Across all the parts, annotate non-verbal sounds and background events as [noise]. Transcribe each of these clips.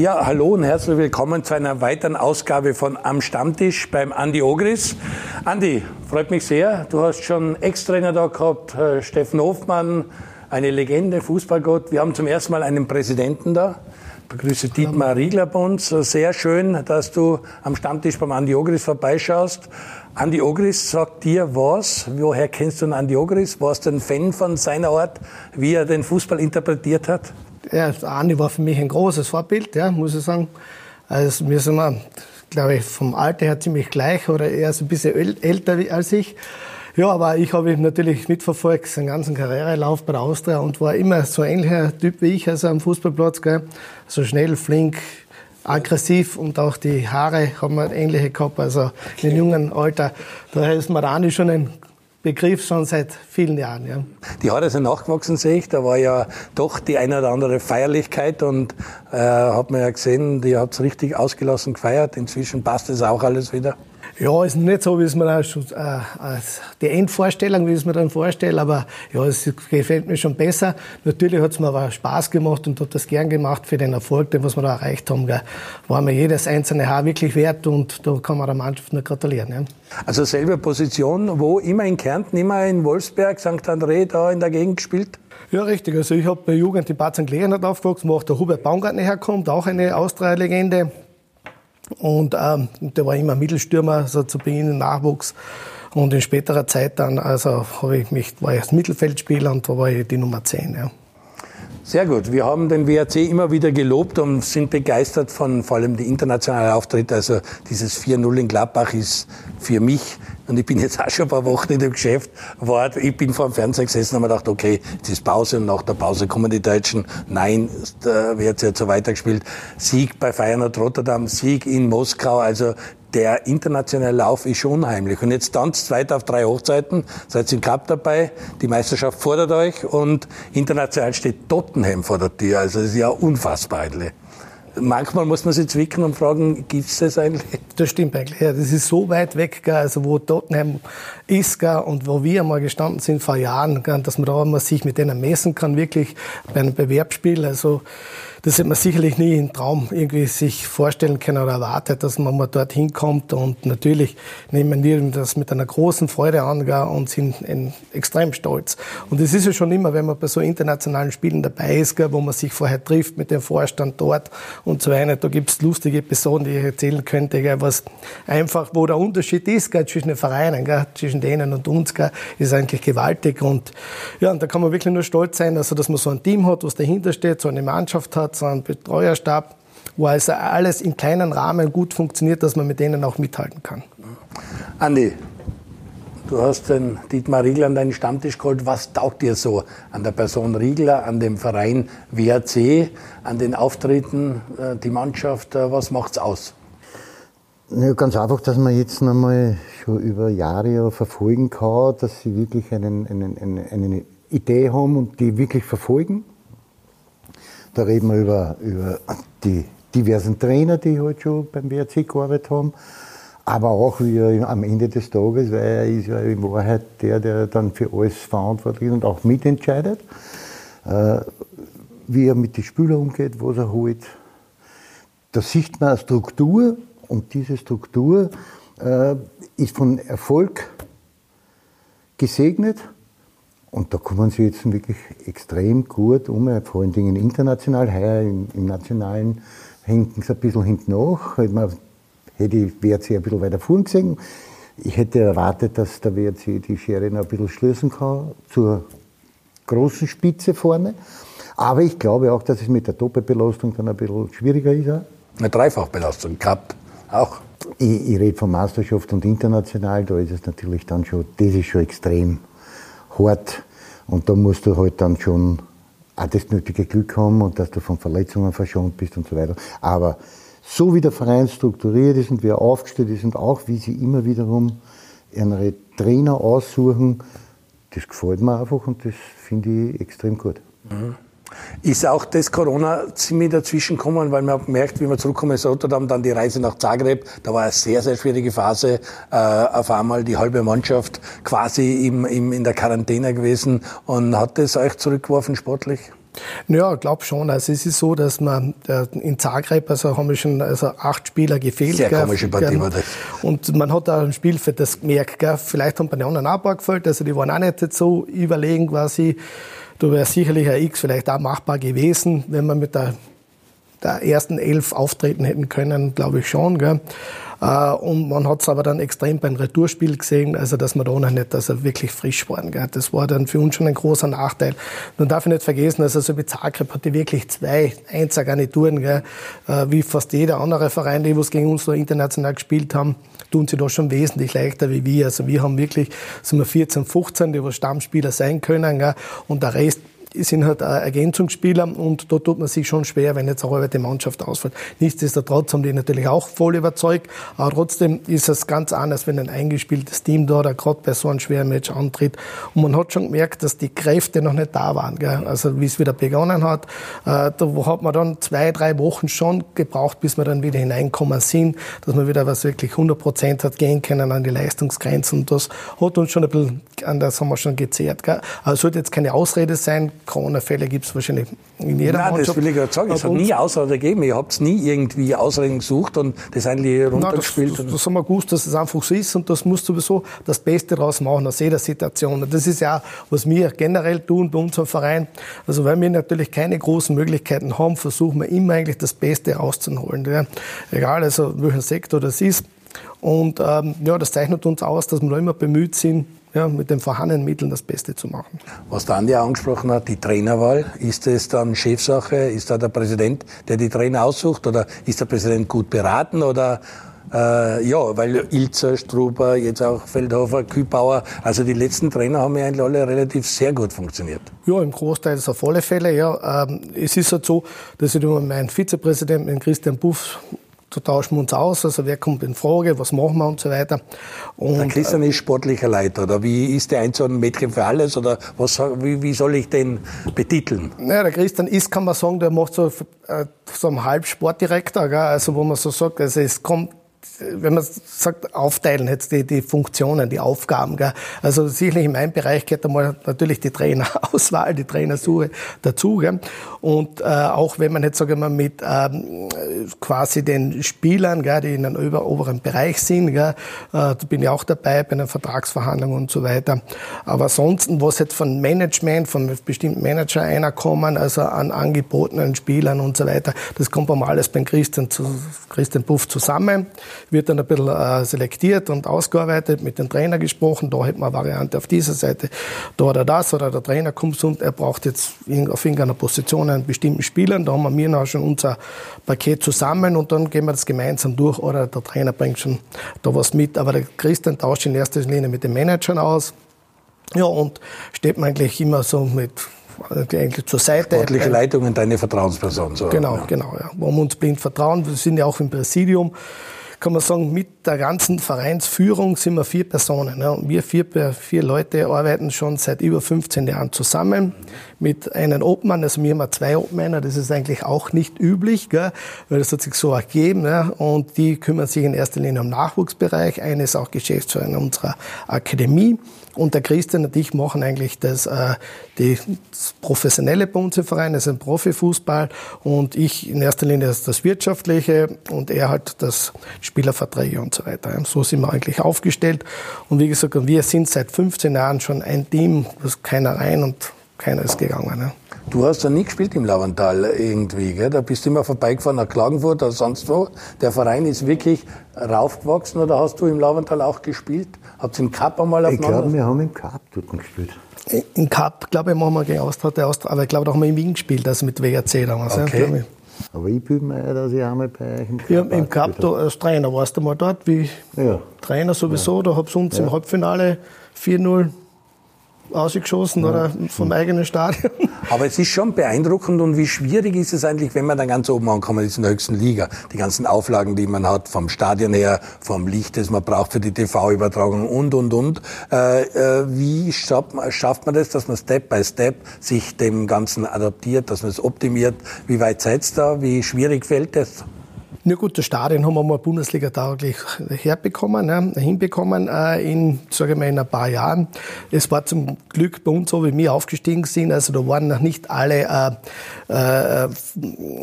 Ja, hallo und herzlich willkommen zu einer weiteren Ausgabe von Am Stammtisch beim Andi Ogris. Andi, freut mich sehr. Du hast schon Ex-Trainer da gehabt, äh, Steffen Hofmann, eine Legende, Fußballgott. Wir haben zum ersten Mal einen Präsidenten da. Ich begrüße Dietmar Riegler bei uns. Sehr schön, dass du am Stammtisch beim Andi Ogris vorbeischaust. Andi Ogris sagt dir was? Woher kennst du den Andi Ogris? Warst du ein Fan von seiner Art, wie er den Fußball interpretiert hat? Ja, Andi war für mich ein großes Vorbild, ja, muss ich sagen. Also wir sind, glaube ich, vom Alter her ziemlich gleich oder er ist ein bisschen älter als ich. Ja, aber ich habe ihn natürlich mitverfolgt, seinen ganzen Karrierelauf bei der Austria und war immer so ein ähnlicher Typ wie ich, also am Fußballplatz, gell. So schnell, flink, aggressiv und auch die Haare haben wir ähnliche gehabt, also in jungen Alter. Daher ist Marani schon ein Begriff schon seit vielen Jahren. Ja. Die Haare sind nachgewachsen, sehe ich. Da war ja doch die eine oder andere Feierlichkeit und äh, hat man ja gesehen, die hat es richtig ausgelassen gefeiert. Inzwischen passt es auch alles wieder. Ja, ist nicht so, wie es mir äh, die Endvorstellung, wie es mir dann vorstelle, aber ja, es gefällt mir schon besser. Natürlich hat es mir aber Spaß gemacht und hat das gern gemacht für den Erfolg, den was wir da erreicht haben. Gell. War mir jedes einzelne Haar wirklich wert und da kann man der Mannschaft nur gratulieren. Ja. Also selbe Position, wo immer in Kärnten, immer in Wolfsberg, St. André, da in der Gegend gespielt? Ja, richtig. Also ich habe bei Jugend in Bad St. Leonhard aufgewachsen, wo auch der Hubert Baumgartner herkommt, auch eine Austria-Legende. Und ähm, der war immer Mittelstürmer, also zu Beginn Nachwuchs. Und in späterer Zeit dann, also habe ich mich, war ich als Mittelfeldspieler und da war ich die Nummer 10. Ja. Sehr gut. Wir haben den WRC immer wieder gelobt und sind begeistert von vor allem die internationalen Auftritte. Also dieses 4-0 in Gladbach ist für mich, und ich bin jetzt auch schon ein paar Wochen in dem Geschäft, war, ich bin vor dem Fernseher gesessen und habe gedacht, okay, jetzt ist Pause und nach der Pause kommen die Deutschen. Nein, der WRC hat so weitergespielt. Sieg bei Feyenoord Rotterdam, Sieg in Moskau. Also der internationale Lauf ist schon unheimlich. Und jetzt tanzt weiter auf drei Hochzeiten, seid im Cup dabei, die Meisterschaft fordert euch und international steht Tottenham vor der Tür. Also das ist ja unfassbar. Eigentlich. Manchmal muss man sich zwicken und fragen, gibt's das eigentlich? Das stimmt eigentlich. Ja, das ist so weit weg, also wo Tottenham ist und wo wir mal gestanden sind vor Jahren, dass man da mal sich mit denen messen kann, wirklich bei einem Bewerbsspiel. Also das hätte man sicherlich nie im Traum irgendwie sich vorstellen können oder erwartet, dass man mal dorthin kommt. Und natürlich nehmen wir das mit einer großen Freude an und sind extrem stolz. Und es ist ja schon immer, wenn man bei so internationalen Spielen dabei ist, wo man sich vorher trifft mit dem Vorstand dort und so weiter. Da gibt es lustige Episoden, die ich erzählen könnte, was einfach, wo der Unterschied ist zwischen den Vereinen, zwischen denen und uns, ist eigentlich gewaltig. Und ja, und da kann man wirklich nur stolz sein, also, dass man so ein Team hat, was dahinter steht, so eine Mannschaft hat, so einen Betreuerstab, wo also alles in kleinen Rahmen gut funktioniert, dass man mit denen auch mithalten kann. Andi, du hast den Dietmar Riegler an deinen Stammtisch geholt. Was taugt dir so an der Person Riegler, an dem Verein WRC, an den Auftritten, äh, die Mannschaft? Äh, was macht's aus? Ja, ganz einfach, dass man jetzt nochmal schon über Jahre verfolgen kann, dass sie wirklich einen, einen, eine, eine Idee haben und die wirklich verfolgen da reden wir über, über die diversen Trainer, die halt schon beim WRC gearbeitet haben. Aber auch wie er am Ende des Tages, weil er ist ja in Wahrheit der, der dann für alles verantwortlich ist und auch mitentscheidet. Äh, wie er mit den Spielern umgeht, was er holt. Da sieht man eine Struktur und diese Struktur äh, ist von Erfolg gesegnet und da kommen sie jetzt wirklich extrem gut um, vor allen Dingen international. Heuer im, im Nationalen hinken sie ein bisschen hinten nach. Man hätte ich WRC ein bisschen weiter vorn gesehen. Ich hätte erwartet, dass der WRC die Schere noch ein bisschen schließen kann zur großen Spitze vorne. Aber ich glaube auch, dass es mit der Doppelbelastung dann ein bisschen schwieriger ist. Eine Dreifachbelastung, Cup auch. Ich, ich rede von Meisterschaft und international, da ist es natürlich dann schon, das ist schon extrem hart. Und da musst du halt dann schon auch das nötige Glück haben und dass du von Verletzungen verschont bist und so weiter. Aber so wie der Verein strukturiert ist und wie er aufgestellt ist und auch wie sie immer wiederum ihre Trainer aussuchen, das gefällt mir einfach und das finde ich extrem gut. Mhm. Ist auch das Corona ziemlich dazwischen gekommen, weil man merkt, wie man zurückkommen ist Rotterdam, dann die Reise nach Zagreb, da war eine sehr, sehr schwierige Phase, äh, auf einmal die halbe Mannschaft quasi im, im, in der Quarantäne gewesen und hat das euch zurückgeworfen sportlich? Ja, ich glaube schon. Also es ist so, dass man äh, in Zagreb, also haben wir schon also acht Spieler gefehlt. Sehr gell, komische Partie war das. Und man hat da im Spiel für das gemerkt. Gell. Vielleicht haben bei den anderen auch ein paar gefällt, also die waren auch nicht so überlegen quasi. Da wäre sicherlich ein X vielleicht auch machbar gewesen, wenn man mit der, der ersten Elf auftreten hätten können, glaube ich schon. Gell. Äh, und man hat es aber dann extrem beim Retourspiel gesehen, also dass wir da noch nicht also wirklich frisch waren. Gell. Das war dann für uns schon ein großer Nachteil. Man darf nicht vergessen, also so wie Zagreb hatte wirklich zwei Einzelgarnituren, gell. Äh, wie fast jeder andere Verein, die was gegen uns so international gespielt haben, tun sie da schon wesentlich leichter wie wir. Also wir haben wirklich, sind wir 14, 15, die was Stammspieler sein können, gell. und der Rest sind halt Ergänzungsspieler und da tut man sich schon schwer, wenn jetzt auch die Mannschaft ausfällt. Nichtsdestotrotz haben die natürlich auch voll überzeugt, aber trotzdem ist es ganz anders, wenn ein eingespieltes Team da oder gerade bei so einem schweren Match antritt. Und man hat schon gemerkt, dass die Kräfte noch nicht da waren. Gell? Also wie es wieder begonnen hat, äh, da hat man dann zwei, drei Wochen schon gebraucht, bis wir dann wieder hineinkommen sind, dass man wieder was wirklich 100 Prozent hat gehen können an die Leistungsgrenzen. Und das hat uns schon ein bisschen, an das haben wir schon gezehrt. Gell? Also sollte jetzt keine Ausrede sein, Corona-Fälle gibt es wahrscheinlich in jeder Nein, Mannschaft. das will ich gerade sagen. Es hat nie Ausrede gegeben. Ihr habt nie irgendwie Ausreden gesucht und das eigentlich runtergespielt. Nein, das, das, haben wir gewusst, dass es einfach so ist und das muss sowieso das Beste daraus machen aus jeder Situation. Und das ist ja, was wir generell tun bei unserem Verein. Also weil wir natürlich keine großen Möglichkeiten haben, versuchen wir immer eigentlich das Beste rauszuholen. Ja. Egal, also welchen Sektor das ist. Und ähm, ja, das zeichnet uns aus, dass wir immer bemüht sind, ja, mit den vorhandenen Mitteln das Beste zu machen. Was der Andi angesprochen hat, die Trainerwahl, ist es dann Chefsache? Ist da der Präsident, der die Trainer aussucht? Oder ist der Präsident gut beraten? Oder äh, ja, weil Ilzer, Struber, jetzt auch Feldhofer, Kübauer, also die letzten Trainer haben ja eigentlich alle relativ sehr gut funktioniert. Ja, im Großteil ist auf alle Fälle. Ja. Ähm, es ist halt so, dass ich meinen Vizepräsidenten, den Christian Buff, da tauschen wir uns aus, also wer kommt in Frage, was machen wir und so weiter. Und, der Christian ist sportlicher Leiter, oder wie ist der ein so ein Mädchen für alles, oder was, wie, wie soll ich den betiteln? Ja, der Christian ist, kann man sagen, der macht so, äh, so einen Halbsportdirektor, gell? also wo man so sagt, also es kommt wenn man sagt, aufteilen jetzt die, die Funktionen, die Aufgaben. Gell? Also sicherlich in meinem Bereich gehört einmal natürlich die Trainerauswahl, die Trainersuche dazu. Gell? Und äh, auch wenn man jetzt, sagen wir mal, mit ähm, quasi den Spielern, gell, die in einem oberen Bereich sind, gell, äh, da bin ich auch dabei bei einer Vertragsverhandlung und so weiter. Aber ansonsten, was jetzt von Management, von bestimmten Manager einer kommen, also an angebotenen Spielern und so weiter, das kommt mal alles beim Christian, zu, Christian Buff zusammen wird dann ein bisschen äh, selektiert und ausgearbeitet, mit dem Trainer gesprochen, da hätten wir eine Variante auf dieser Seite, da oder das, oder der Trainer kommt und er braucht jetzt auf irgendeiner Position einen bestimmten Spieler, da haben wir noch schon unser Paket zusammen und dann gehen wir das gemeinsam durch, oder der Trainer bringt schon da was mit, aber der Christian tauscht in erster Linie mit den Managern aus, ja, und steht man eigentlich immer so mit eigentlich zur Seite. Sportliche Leitung und deine Vertrauensperson. So. Genau, ja. genau. Ja. Wo wir uns blind vertrauen. Wir sind ja auch im Präsidium kann man sagen, mit der ganzen Vereinsführung sind wir vier Personen. Ne? Und wir vier, vier Leute arbeiten schon seit über 15 Jahren zusammen mit einem Obmann. Also wir haben zwei Obmänner, das ist eigentlich auch nicht üblich, gell? weil das hat sich so ergeben. Ne? Und die kümmern sich in erster Linie um Nachwuchsbereich. Eine ist auch Geschäftsführerin unserer Akademie. Und der Christian und ich machen eigentlich das, äh, die, das Professionelle bei uns im Verein, das ist ein Profifußball. Und ich in erster Linie das, das Wirtschaftliche und er halt das Spielerverträge und so weiter. So sind wir eigentlich aufgestellt. Und wie gesagt, wir sind seit 15 Jahren schon ein Team, das keiner rein und keiner ist gegangen. Ne? Du hast ja nie gespielt im Lavantal irgendwie, gell? Da bist du immer vorbeigefahren nach Klagenfurt oder sonst wo. Der Verein ist wirklich raufgewachsen oder hast du im Lavantal auch gespielt? Habt ihr im Cup einmal Ich glaube, wir haben im Cup dort gespielt. Im Cup, glaube ich, machen wir gegen Austria, der Austria, aber ich glaube, da haben wir in Wien gespielt, also mit WRC damals. Okay. Ja, aber ich bin mir, dass ich einmal bei euch im Cup Ja, im Cup da, als Trainer warst du mal dort, wie ja. Trainer sowieso. Ja. Da hab's uns ja. im Halbfinale 4-0 ausgeschossen ja. oder vom eigenen Stadion. [laughs] Aber es ist schon beeindruckend und wie schwierig ist es eigentlich, wenn man dann ganz oben ankommt, ist in der höchsten Liga. Die ganzen Auflagen, die man hat, vom Stadion her, vom Licht, das man braucht für die TV-Übertragung und, und, und. Äh, äh, wie schafft man, schafft man das, dass man Step by Step sich dem Ganzen adaptiert, dass man es optimiert? Wie weit seid ihr da? Wie schwierig fällt das? Na gut, das Stadion haben wir mal Bundesliga tauglich herbekommen, ne, hinbekommen äh, in, sage ich mal, in ein paar Jahren. Es war zum Glück bei uns so, wie wir aufgestiegen sind. Also da waren noch nicht alle, äh, äh,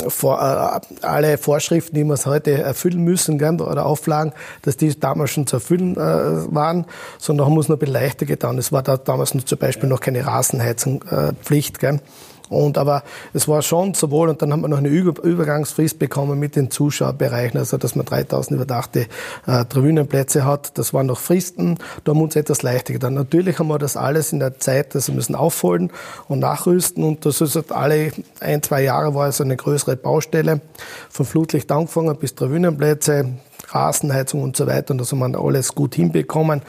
vor, äh, alle Vorschriften, die wir heute erfüllen müssen, gell, oder Auflagen, dass die damals schon zu erfüllen äh, waren, sondern haben wir es noch ein bisschen leichter getan. Es war da damals noch zum Beispiel noch keine Rasenheizungpflicht. Äh, und aber es war schon sowohl, und dann haben wir noch eine Übergangsfrist bekommen mit den Zuschauerbereichen, also dass man 3000 überdachte äh, Tribünenplätze hat. Das waren noch Fristen, da haben wir uns etwas leichter getan. Natürlich haben wir das alles in der Zeit, also müssen aufholen und nachrüsten und das ist halt alle ein, zwei Jahre war es eine größere Baustelle, von Flutlicht angefangen bis Tribünenplätze, Rasenheizung und so weiter und das haben wir alles gut hinbekommen.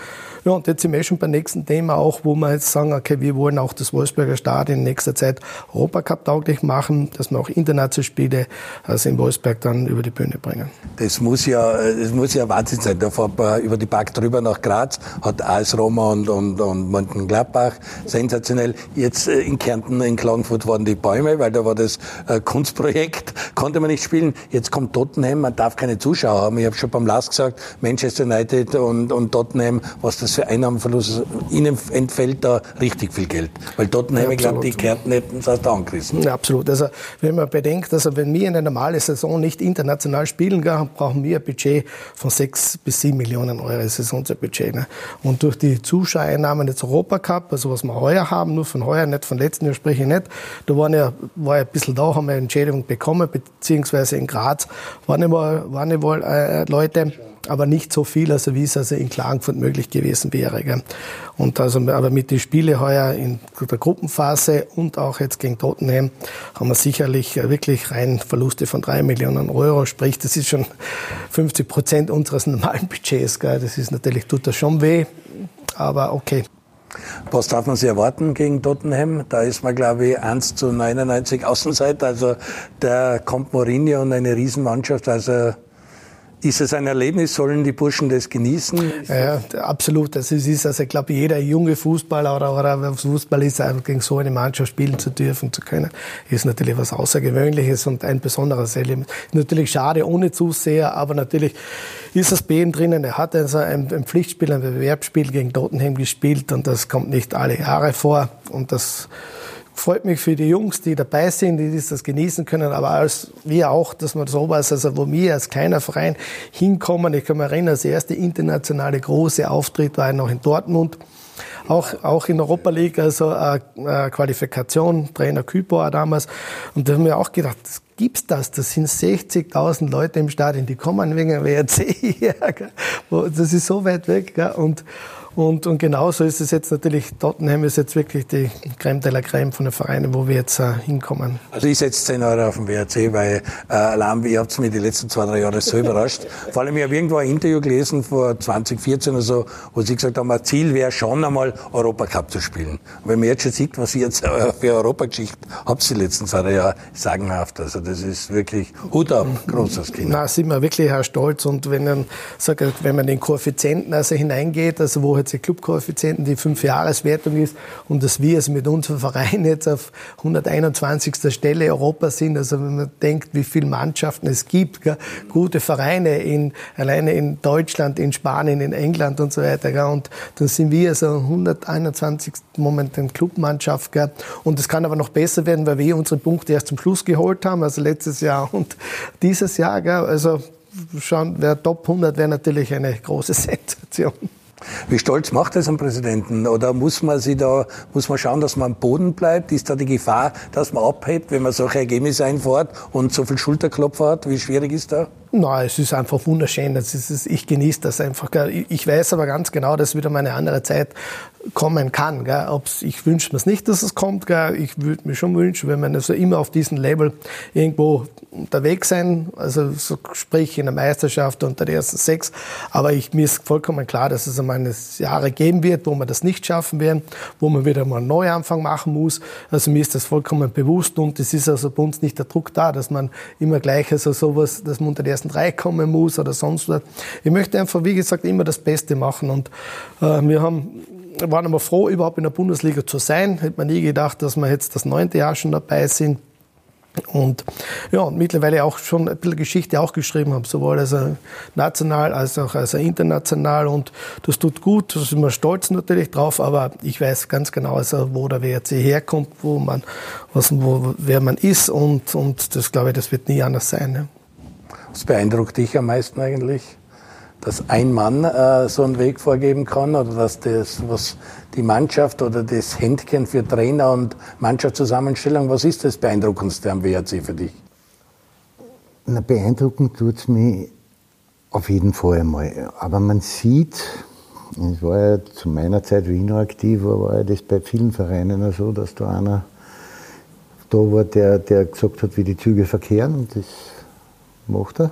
Ja, und jetzt sind wir schon beim nächsten Thema auch, wo wir jetzt sagen, okay, wir wollen auch das Wolfsberger Stadion in nächster Zeit Europacup tauglich machen, dass wir auch internationale Spiele also in Wolfsberg dann über die Bühne bringen. Das muss ja, das muss ja Wahnsinn sein. Da fährt man über die Park drüber nach Graz, hat AS Roma und, und, und Mönchengladbach. Sensationell. Jetzt äh, in Kärnten, in Klagenfurt waren die Bäume, weil da war das äh, Kunstprojekt, [laughs] konnte man nicht spielen. Jetzt kommt Tottenham, man darf keine Zuschauer haben. Ich habe schon beim Last gesagt, Manchester United und, und Tottenham, was das für Einnahmenverlust, ihnen entfällt da richtig viel Geld. Weil Tottenham, ja, glaube, die Kärnten hätten es auch da angerissen. Ja, absolut. Also, wenn man bedenkt, also wenn wir in einer normalen Saison nicht international spielen, brauchen wir ein Budget von sechs bis sieben Millionen Euro Saisonbudget. Ne? Und durch die Zuschauereinnahmen des Europacup, also was wir heuer haben, nur von heuer, nicht von letzten Jahr spreche ich nicht, da waren ja, war ja ein bisschen da, haben wir eine Entschädigung bekommen, beziehungsweise in Graz waren ja wohl, waren ja wohl äh, Leute, aber nicht so viel, also wie es also in Klagenfurt möglich gewesen wäre. Gell. Und also, aber mit den Spielen heuer in der Gruppenphase und auch jetzt gegen Tottenham haben wir sicherlich wirklich rein Verluste von drei Millionen Euro. Sprich, das ist schon 50 Prozent unseres normalen Budgets. Gell. Das ist natürlich, tut das schon weh, aber okay. Was darf man sich erwarten gegen Tottenham? Da ist man, glaube ich, 1 zu 99 Außenseiter. Also da kommt Mourinho und eine Riesenmannschaft. Also ist es ein Erlebnis? Sollen die Burschen das genießen? Ja, absolut. Das ist, also ich glaube, jeder junge Fußballer oder, oder Fußballist gegen so eine Mannschaft spielen zu dürfen, zu können, ist natürlich was Außergewöhnliches und ein besonderes Erlebnis. Natürlich schade ohne Zuseher, aber natürlich ist das ihm drinnen. Er hat also ein, ein Pflichtspiel, ein Bewerbsspiel gegen Tottenham gespielt und das kommt nicht alle Jahre vor und das freut mich für die Jungs, die dabei sind, die das genießen können, aber als wir auch, dass man sowas, also wo wir als kleiner Verein hinkommen, ich kann mich erinnern, das erste internationale große Auftritt war noch in Dortmund, auch, auch in Europa League, also äh, äh, Qualifikation, Trainer Küper damals, und da haben wir auch gedacht, das gibt's das? Das sind 60.000 Leute im Stadion, die kommen wegen WRC [laughs] hier. Das ist so weit weg. Und, und, und genauso ist es jetzt natürlich, Tottenham ist jetzt wirklich die Creme de la Creme von den Vereinen, wo wir jetzt äh, hinkommen. Also ich setze 10 Euro auf den WRC, weil äh, allein, ihr habt mich die letzten zwei, drei Jahre so überrascht. [laughs] Vor allem, ich habe irgendwo ein Interview gelesen vor 2014 oder so, wo sie gesagt haben, mein Ziel wäre schon einmal Europacup zu spielen. Und wenn man jetzt schon sieht, was ihr jetzt äh, für Europageschichte habt die letzten zwei, drei Jahre, sagenhaft. Also das ist wirklich Hut ab, großes Kind. Na, sind wir wirklich auch stolz und wenn man, sag, wenn man den Koeffizienten also hineingeht, also wo jetzt die Clubkoeffizienten die Fünfjahreswertung ist und dass wir es mit unserem Verein jetzt auf 121. Stelle Europa sind, also wenn man denkt, wie viele Mannschaften es gibt, gell, gute Vereine in, alleine in Deutschland, in Spanien, in England und so weiter, gell, und dann sind wir also 121. momentan Clubmannschaft, gell, und es kann aber noch besser werden, weil wir unsere Punkte erst zum Schluss geholt haben, also letztes Jahr und dieses Jahr, gell, also schauen, wer Top 100 wäre natürlich eine große [laughs] Sensation. Wie stolz macht das ein Präsidenten? Oder muss man sich da, muss man schauen, dass man am Boden bleibt? Ist da die Gefahr, dass man abhebt, wenn man solche Ergebnisse einfährt und so viel Schulterklopfer hat? Wie schwierig ist da? Nein, es ist einfach wunderschön. Ist, ich genieße das einfach. Ich weiß aber ganz genau, dass wieder mal eine andere Zeit kommen kann. Ob's, ich wünsche mir nicht, dass es kommt. Ich würde mir schon wünschen, wenn man also immer auf diesem Label irgendwo unterwegs sein, also so, sprich in der Meisterschaft unter den ersten sechs. Aber ich, mir ist vollkommen klar, dass es einmal Jahre geben wird, wo wir das nicht schaffen werden, wo man wieder mal einen Neuanfang machen muss. Also mir ist das vollkommen bewusst und es ist also bei uns nicht der Druck da, dass man immer gleich also sowas, dass man unter die ersten drei kommen muss oder sonst was. Ich möchte einfach, wie gesagt, immer das Beste machen und äh, wir haben waren immer froh, überhaupt in der Bundesliga zu sein. Hätte man nie gedacht, dass wir jetzt das neunte Jahr schon dabei sind. Und ja, mittlerweile auch schon ein bisschen Geschichte auch geschrieben habe, sowohl also national als auch also international. Und das tut gut, da sind wir stolz natürlich drauf, aber ich weiß ganz genau, also, wo der WRC herkommt, wo man, was, wo, wer man ist und, und das glaube ich, das wird nie anders sein. Ne? Was beeindruckt dich am meisten eigentlich? Dass ein Mann äh, so einen Weg vorgeben kann oder dass das, was die Mannschaft oder das Händchen für Trainer und Mannschaftszusammenstellung, was ist das Beeindruckendste am WRC für dich? Na, beeindruckend tut es mich auf jeden Fall einmal. Aber man sieht, es war ja zu meiner Zeit, wie ich noch aktiv war, war ja das bei vielen Vereinen so, dass da einer da war, der, der gesagt hat, wie die Züge verkehren und das macht er.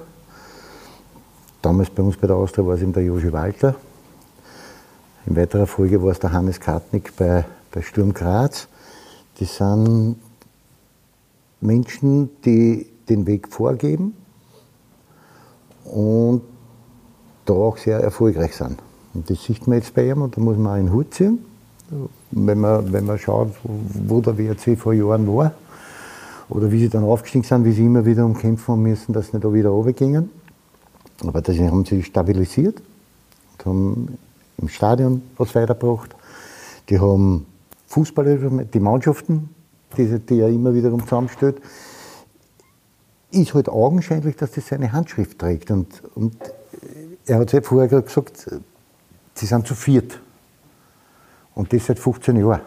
Damals bei uns bei der Austria war es eben der Joshi Walter. In weiterer Folge war es der Hannes Kartnick bei, bei Sturm Graz. Das sind Menschen, die den Weg vorgeben und da auch sehr erfolgreich sind. Und das sieht man jetzt bei ihm und da muss man auch einen Hut ziehen. Wenn man, wenn man schaut, wo der WRC vor Jahren war oder wie sie dann aufgestiegen sind, wie sie immer wieder umkämpfen müssen, dass sie nicht da wieder runtergingen. Aber das haben sie stabilisiert und haben im Stadion was weitergebracht. Die haben Fußballer, die Mannschaften, die, die er immer wiederum zusammenstellt. Ist halt augenscheinlich, dass das seine Handschrift trägt. Und, und er hat selbst vorher gesagt, sie sind zu viert. Und das seit 15 Jahren.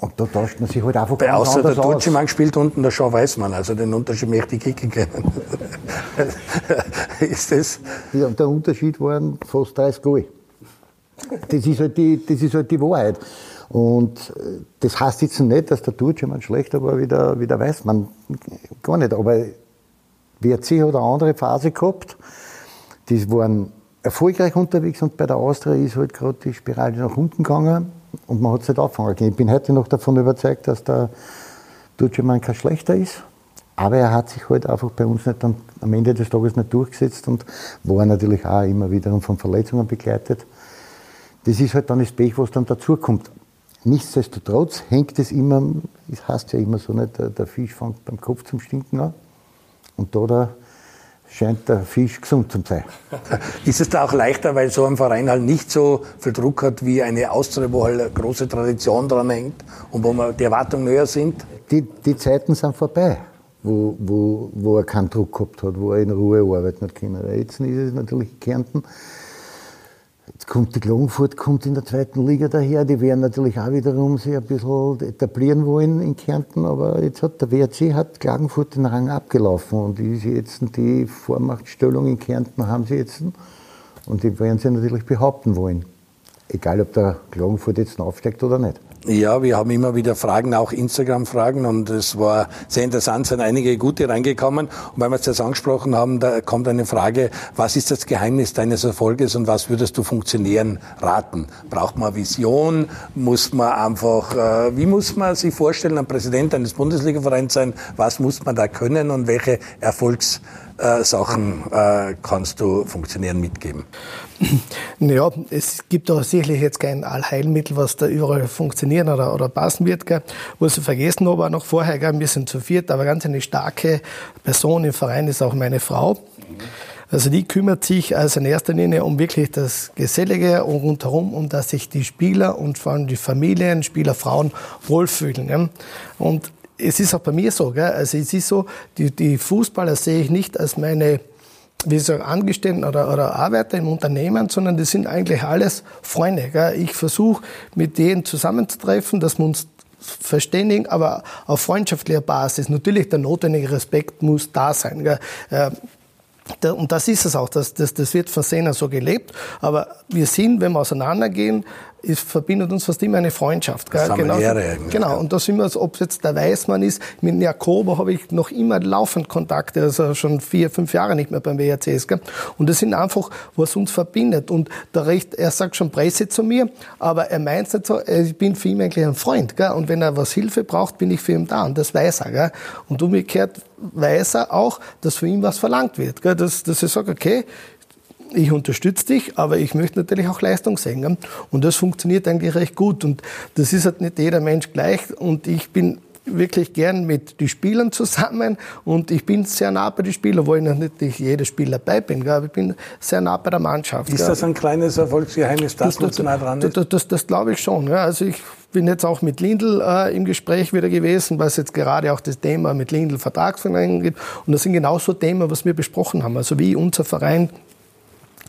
Und da tauscht man sich halt einfach Bei ganz außer der Deutsche Mann spielt unten der Sean Weißmann, also den Unterschied möchte ich kicken können. [laughs] ist das? Ja, der Unterschied waren fast 30 Goal. Das ist halt die, das ist halt die Wahrheit. Und äh, das heißt jetzt nicht, dass der Deutsche Mann schlechter war wie der, wie der Weißmann. Gar nicht. Aber WRC hat eine andere Phase gehabt. Die waren erfolgreich unterwegs und bei der Austria ist halt gerade die Spirale nach unten gegangen und man hat es nicht auffangen. Ich bin heute noch davon überzeugt, dass der kein schlechter ist. Aber er hat sich halt einfach bei uns nicht am, am Ende des Tages nicht durchgesetzt und war natürlich auch immer wieder von Verletzungen begleitet. Das ist halt dann das Pech, was dann dazukommt. Nichtsdestotrotz hängt es immer, es heißt ja immer so nicht, der, der Fisch fängt beim Kopf zum Stinken an. Und da der scheint der Fisch gesund zu sein. [laughs] Ist es da auch leichter, weil so ein Verein halt nicht so viel Druck hat wie eine Austria, wo halt eine große Tradition dran hängt und wo die Erwartungen höher sind? Die, die Zeiten sind vorbei, wo, wo, wo er keinen Druck gehabt hat, wo er in Ruhe arbeiten hat können. Jetzt ist es natürlich Kärnten Jetzt kommt die Klagenfurt kommt in der zweiten Liga daher, die werden natürlich auch wiederum sich ein bisschen etablieren wollen in Kärnten, aber jetzt hat der WRC hat Klagenfurt den Rang abgelaufen und ist jetzt die Vormachtstellung in Kärnten haben sie jetzt und die werden sie natürlich behaupten wollen. Egal, ob der Klagenfurt jetzt aufsteigt oder nicht. Ja, wir haben immer wieder Fragen, auch Instagram-Fragen und es war sehr interessant, sind einige gute reingekommen. Und weil wir es jetzt angesprochen haben, da kommt eine Frage, was ist das Geheimnis deines Erfolges und was würdest du funktionieren raten? Braucht man Vision? Muss man einfach, äh, wie muss man sich vorstellen, ein Präsident eines Bundesliga-Vereins sein? Was muss man da können und welche Erfolgs äh, Sachen äh, kannst du funktionieren mitgeben? Ja, es gibt da sicherlich jetzt kein Allheilmittel, was da überall funktionieren oder, oder passen wird. Gell. Was ich vergessen habe, auch noch vorher, gell, wir sind zu viert, aber ganz eine starke Person im Verein ist auch meine Frau. Also die kümmert sich also in erster Linie um wirklich das Gesellige und rundherum, um dass sich die Spieler und vor allem die Familien, Spieler, Frauen wohlfühlen. Ja. Und es ist auch bei mir so, gell? also es ist so, die, die Fußballer sehe ich nicht als meine wie sagen, Angestellten oder, oder Arbeiter im Unternehmen, sondern das sind eigentlich alles Freunde. Gell? Ich versuche mit denen zusammenzutreffen, dass wir uns verständigen, aber auf freundschaftlicher Basis. Natürlich der notwendige Respekt muss da sein. Gell? Äh, und das ist es auch, das, das, das wird von Sena so gelebt. Aber wir sind, wenn wir auseinandergehen, es verbindet uns fast immer eine Freundschaft. Gell? Genau, eigentlich. genau. Und da sind wir, ob es jetzt der Weißmann ist, mit Jakobo habe ich noch immer laufend Kontakte, also schon vier, fünf Jahre nicht mehr beim WRCs. Gell? Und das sind einfach, was uns verbindet. Und der Recht, er sagt schon Presse zu mir, aber er meint nicht so, ich bin für ihn eigentlich ein Freund. Gell? Und wenn er was Hilfe braucht, bin ich für ihn da. Und das weiß er. Gell? Und umgekehrt weiß er auch, dass für ihn was verlangt wird. Gell? Dass, dass er sagt, okay, ich unterstütze dich, aber ich möchte natürlich auch Leistung sehen. Und das funktioniert eigentlich recht gut. Und das ist halt nicht jeder Mensch gleich. Und ich bin wirklich gern mit den Spielern zusammen und ich bin sehr nah bei den Spielern, wo ich noch nicht jedes Spiel dabei bin, aber ich bin sehr nah bei der Mannschaft. Ist das ein kleines Erfolgsgeheimnis, dass das, man so nah dran ist? Das, das, das glaube ich schon. Ja. Also ich bin jetzt auch mit Lindl äh, im Gespräch wieder gewesen, was jetzt gerade auch das Thema mit Lindl Vertragsverlängerung gibt. Und das sind genauso Themen, was wir besprochen haben. Also wie unser Verein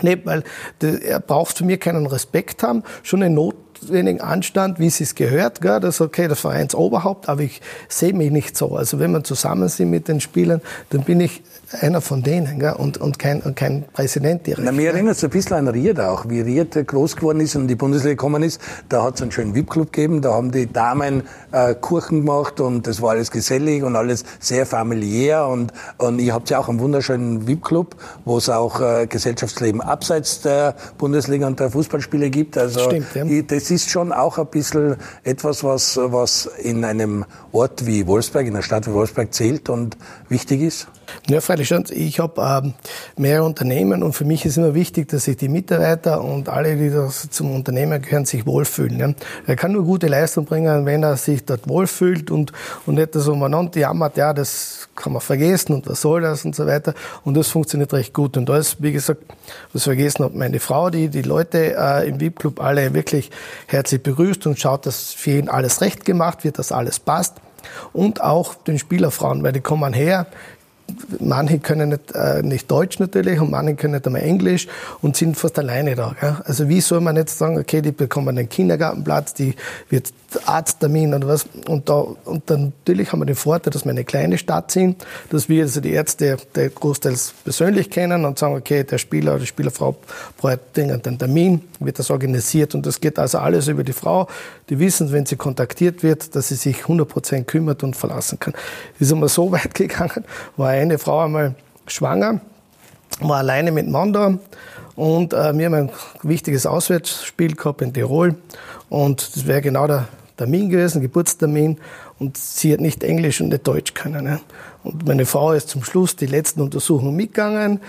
lebt, weil er braucht für mich keinen Respekt haben, schon eine Not notwendigen Anstand, wie es es gehört. Gell? Das ist okay, das Vereinsoberhaupt, aber ich sehe mich nicht so. Also wenn man zusammen sind mit den Spielern, dann bin ich einer von denen gell? Und, und, kein, und kein Präsident direkt. Na, mir erinnert es ein bisschen an Ried auch. Wie Ried groß geworden ist und in die Bundesliga gekommen ist, da hat es einen schönen VIP-Club gegeben, da haben die Damen äh, Kuchen gemacht und das war alles gesellig und alles sehr familiär und, und ihr habt ja auch einen wunderschönen VIP-Club, wo es auch äh, Gesellschaftsleben abseits der Bundesliga und der Fußballspiele gibt. Also Stimmt, ja. das das ist schon auch ein bisschen etwas, was, was in einem Ort wie Wolfsberg, in einer Stadt wie Wolfsberg zählt und wichtig ist? Ja, freilich schon. Ich habe ähm, mehrere Unternehmen und für mich ist immer wichtig, dass sich die Mitarbeiter und alle, die das zum Unternehmen gehören, sich wohlfühlen. Ja. Er kann nur gute Leistung bringen, wenn er sich dort wohlfühlt und, und nicht so umeinander jammert, ja, das kann man vergessen und was soll das und so weiter. Und das funktioniert recht gut. Und da ist, wie gesagt, was vergessen habe, meine Frau, die die Leute äh, im VIP-Club alle wirklich herzlich begrüßt und schaut, dass für ihn alles recht gemacht wird, dass alles passt. Und auch den Spielerfrauen, weil die kommen her, manche können nicht, äh, nicht Deutsch natürlich und manche können nicht einmal Englisch und sind fast alleine da. Gell? Also wie soll man jetzt sagen, okay, die bekommen einen Kindergartenplatz, die wird Arzttermin oder was und da und dann natürlich haben wir den Vorteil, dass wir eine kleine Stadt sind, dass wir also die Ärzte der großteils persönlich kennen und sagen, okay, der Spieler oder die Spielerfrau braucht einen Termin, wird das organisiert und das geht also alles über die Frau. Die wissen, wenn sie kontaktiert wird, dass sie sich 100% kümmert und verlassen kann. Ist einmal so [laughs] weit gegangen, war eine Frau einmal schwanger, war alleine mit Mann da und äh, wir haben ein wichtiges Auswärtsspiel gehabt in Tirol und das wäre genau der Termin gewesen, Geburtstermin und sie hat nicht Englisch und nicht Deutsch können. Ne? Und meine Frau ist zum Schluss die letzten Untersuchungen mitgegangen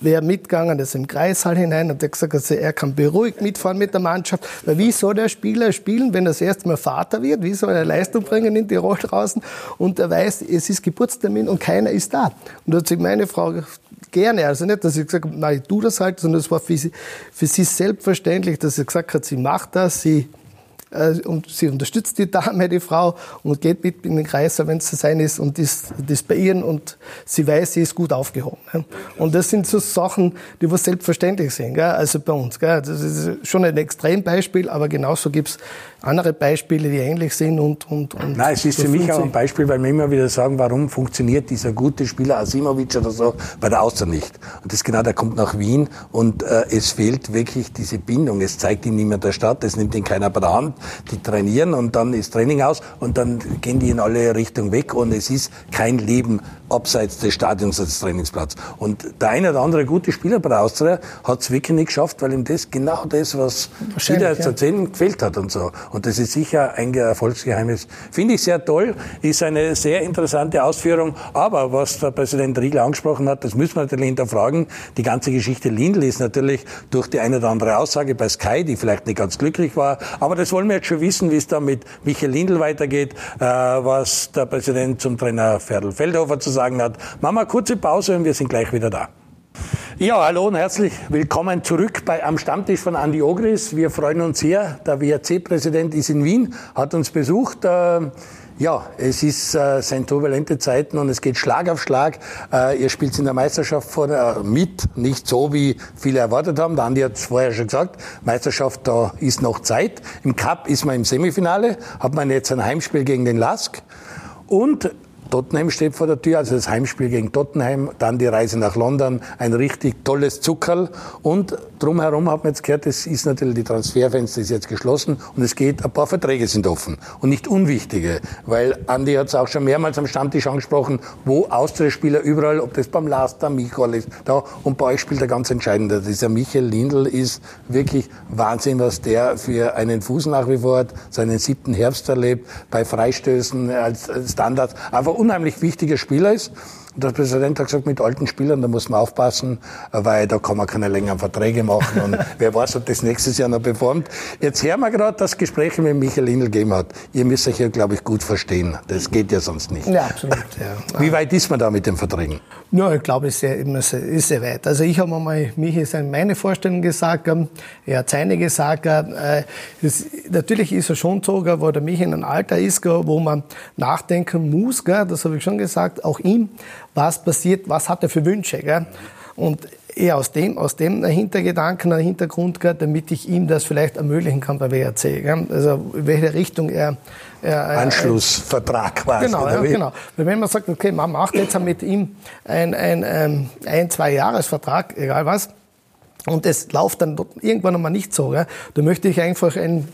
wäre mitgegangen, das im Kreissaal hinein und hat gesagt, also er kann beruhigt mitfahren mit der Mannschaft. Weil wie soll der Spieler spielen, wenn er das erste Mal Vater wird? Wie soll er Leistung bringen in Tirol draußen? Und er weiß, es ist Geburtstermin und keiner ist da. Und da hat sich meine Frau gerne, also nicht, dass ich gesagt habe, nein, ich tu das halt, sondern es war für sie, für sie selbstverständlich, dass sie gesagt hat, sie macht das, sie und sie unterstützt die Dame, die Frau, und geht mit in den Kreis, wenn es zu sein ist, und ist, ist bei ihr und sie weiß, sie ist gut aufgehoben. Und das sind so Sachen, die wir selbstverständlich sind, gell? also bei uns. Gell? Das ist schon ein Extrembeispiel, aber genauso gibt es andere Beispiele, die ähnlich sind. Und, und, und Nein, es ist für mich auch ein Beispiel, weil wir immer wieder sagen, warum funktioniert dieser gute Spieler Asimovic oder so bei der Außer nicht. Und das ist genau, der kommt nach Wien und äh, es fehlt wirklich diese Bindung. Es zeigt ihm niemand der Stadt, es nimmt ihn keiner bei der Hand die trainieren und dann ist Training aus und dann gehen die in alle Richtungen weg und es ist kein Leben abseits des Stadions als Trainingsplatz. Und der eine oder andere gute Spieler bei der Austria hat es wirklich nicht geschafft, weil ihm das genau das, was ja. zu erzählen, gefehlt hat und so. Und das ist sicher ein Erfolgsgeheimnis. Finde ich sehr toll, ist eine sehr interessante Ausführung. Aber was der Präsident Riegler angesprochen hat, das müssen wir natürlich hinterfragen. Die ganze Geschichte Lindl ist natürlich durch die eine oder andere Aussage bei Sky, die vielleicht nicht ganz glücklich war. Aber das wollen wir jetzt schon wissen, wie es da mit Michael Lindl weitergeht, äh, was der Präsident zum Trainer Ferdl Feldhofer zu sagen hat. Machen wir kurze Pause und wir sind gleich wieder da. Ja, hallo und herzlich willkommen zurück bei Am Stammtisch von Andi Ogris. Wir freuen uns sehr. Der WRC-Präsident ist in Wien, hat uns besucht. Äh, ja, es ist, äh, sind turbulente Zeiten und es geht Schlag auf Schlag. Äh, ihr spielt in der Meisterschaft vor, äh, mit, nicht so, wie viele erwartet haben. Der Andi hat es vorher schon gesagt, Meisterschaft, da ist noch Zeit. Im Cup ist man im Semifinale, hat man jetzt ein Heimspiel gegen den Lask. Und Tottenham steht vor der Tür, also das Heimspiel gegen Tottenham, dann die Reise nach London, ein richtig tolles Zuckerl. Und drumherum hat man jetzt gehört, es ist natürlich, die Transferfenster ist jetzt geschlossen und es geht, ein paar Verträge sind offen. Und nicht unwichtige, weil Andi hat es auch schon mehrmals am Stammtisch angesprochen, wo Austria-Spieler überall, ob das beim Laster, Michael ist, da, und bei euch spielt er ganz entscheidend. Dieser Michael Lindl ist wirklich Wahnsinn, was der für einen Fuß nach wie vor hat, seinen siebten Herbst erlebt, bei Freistößen als Standard. Einfach unheimlich wichtiger Spieler ist. Und der Präsident hat gesagt, mit alten Spielern, da muss man aufpassen, weil da kann man keine längeren Verträge machen. Und [laughs] wer weiß, ob das nächstes Jahr noch performt. Jetzt hören wir gerade, dass Gespräche mit Michael Indl gegeben hat. Ihr müsst euch ja, glaube ich, gut verstehen. Das geht ja sonst nicht. Ja, absolut. Ja. Wie weit ist man da mit den Verträgen? Ja, ich glaube, es ist sehr, ist sehr weit. Also ich habe einmal, Michi ist meine Vorstellung gesagt, ähm, er hat seine gesagt. Äh, das, natürlich ist er schon so, wo der Michi in einem Alter ist, wo man nachdenken muss, das habe ich schon gesagt, auch ihm, was passiert, was hat er für Wünsche. Und eher aus dem, aus dem Hintergedanken, Hintergrund, damit ich ihm das vielleicht ermöglichen kann bei WRC. Also in welche Richtung er Anschlussvertrag quasi. Genau, ja, genau. Weil wenn man sagt, okay, man macht jetzt mit ihm ein, ein, ähm, ein zwei Jahresvertrag, egal was, und es läuft dann irgendwann einmal nicht so, ja, dann möchte ich einfach ein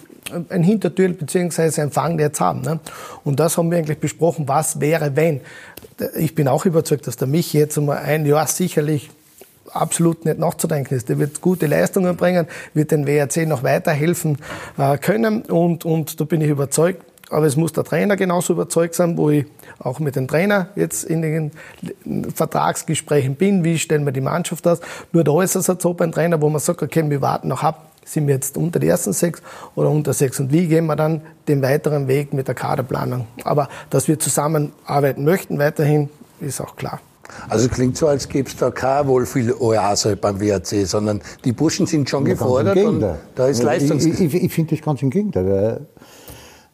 ein Hintertür bzw. ein Fangnetz haben. Ne? Und das haben wir eigentlich besprochen, was wäre, wenn. Ich bin auch überzeugt, dass der mich jetzt einmal ein Jahr sicherlich absolut nicht nachzudenken ist. Der wird gute Leistungen bringen, wird den WRC noch weiterhelfen äh, können und, und da bin ich überzeugt. Aber es muss der Trainer genauso überzeugt sein, wo ich auch mit dem Trainer jetzt in den Vertragsgesprächen bin. Wie stellen wir die Mannschaft aus? Nur da ist es halt so beim Trainer, wo man sagt, okay, wir warten noch ab. Sind wir jetzt unter die ersten sechs oder unter sechs? Und wie gehen wir dann den weiteren Weg mit der Kaderplanung? Aber dass wir zusammenarbeiten möchten weiterhin, ist auch klar. Also es klingt so, als gäbe es da keine Wohlfühl-Oase beim WRC, sondern die Burschen sind schon ja, gefordert und da ist Leistungs... Ich, ich, ich finde das ganz im Gegenteil.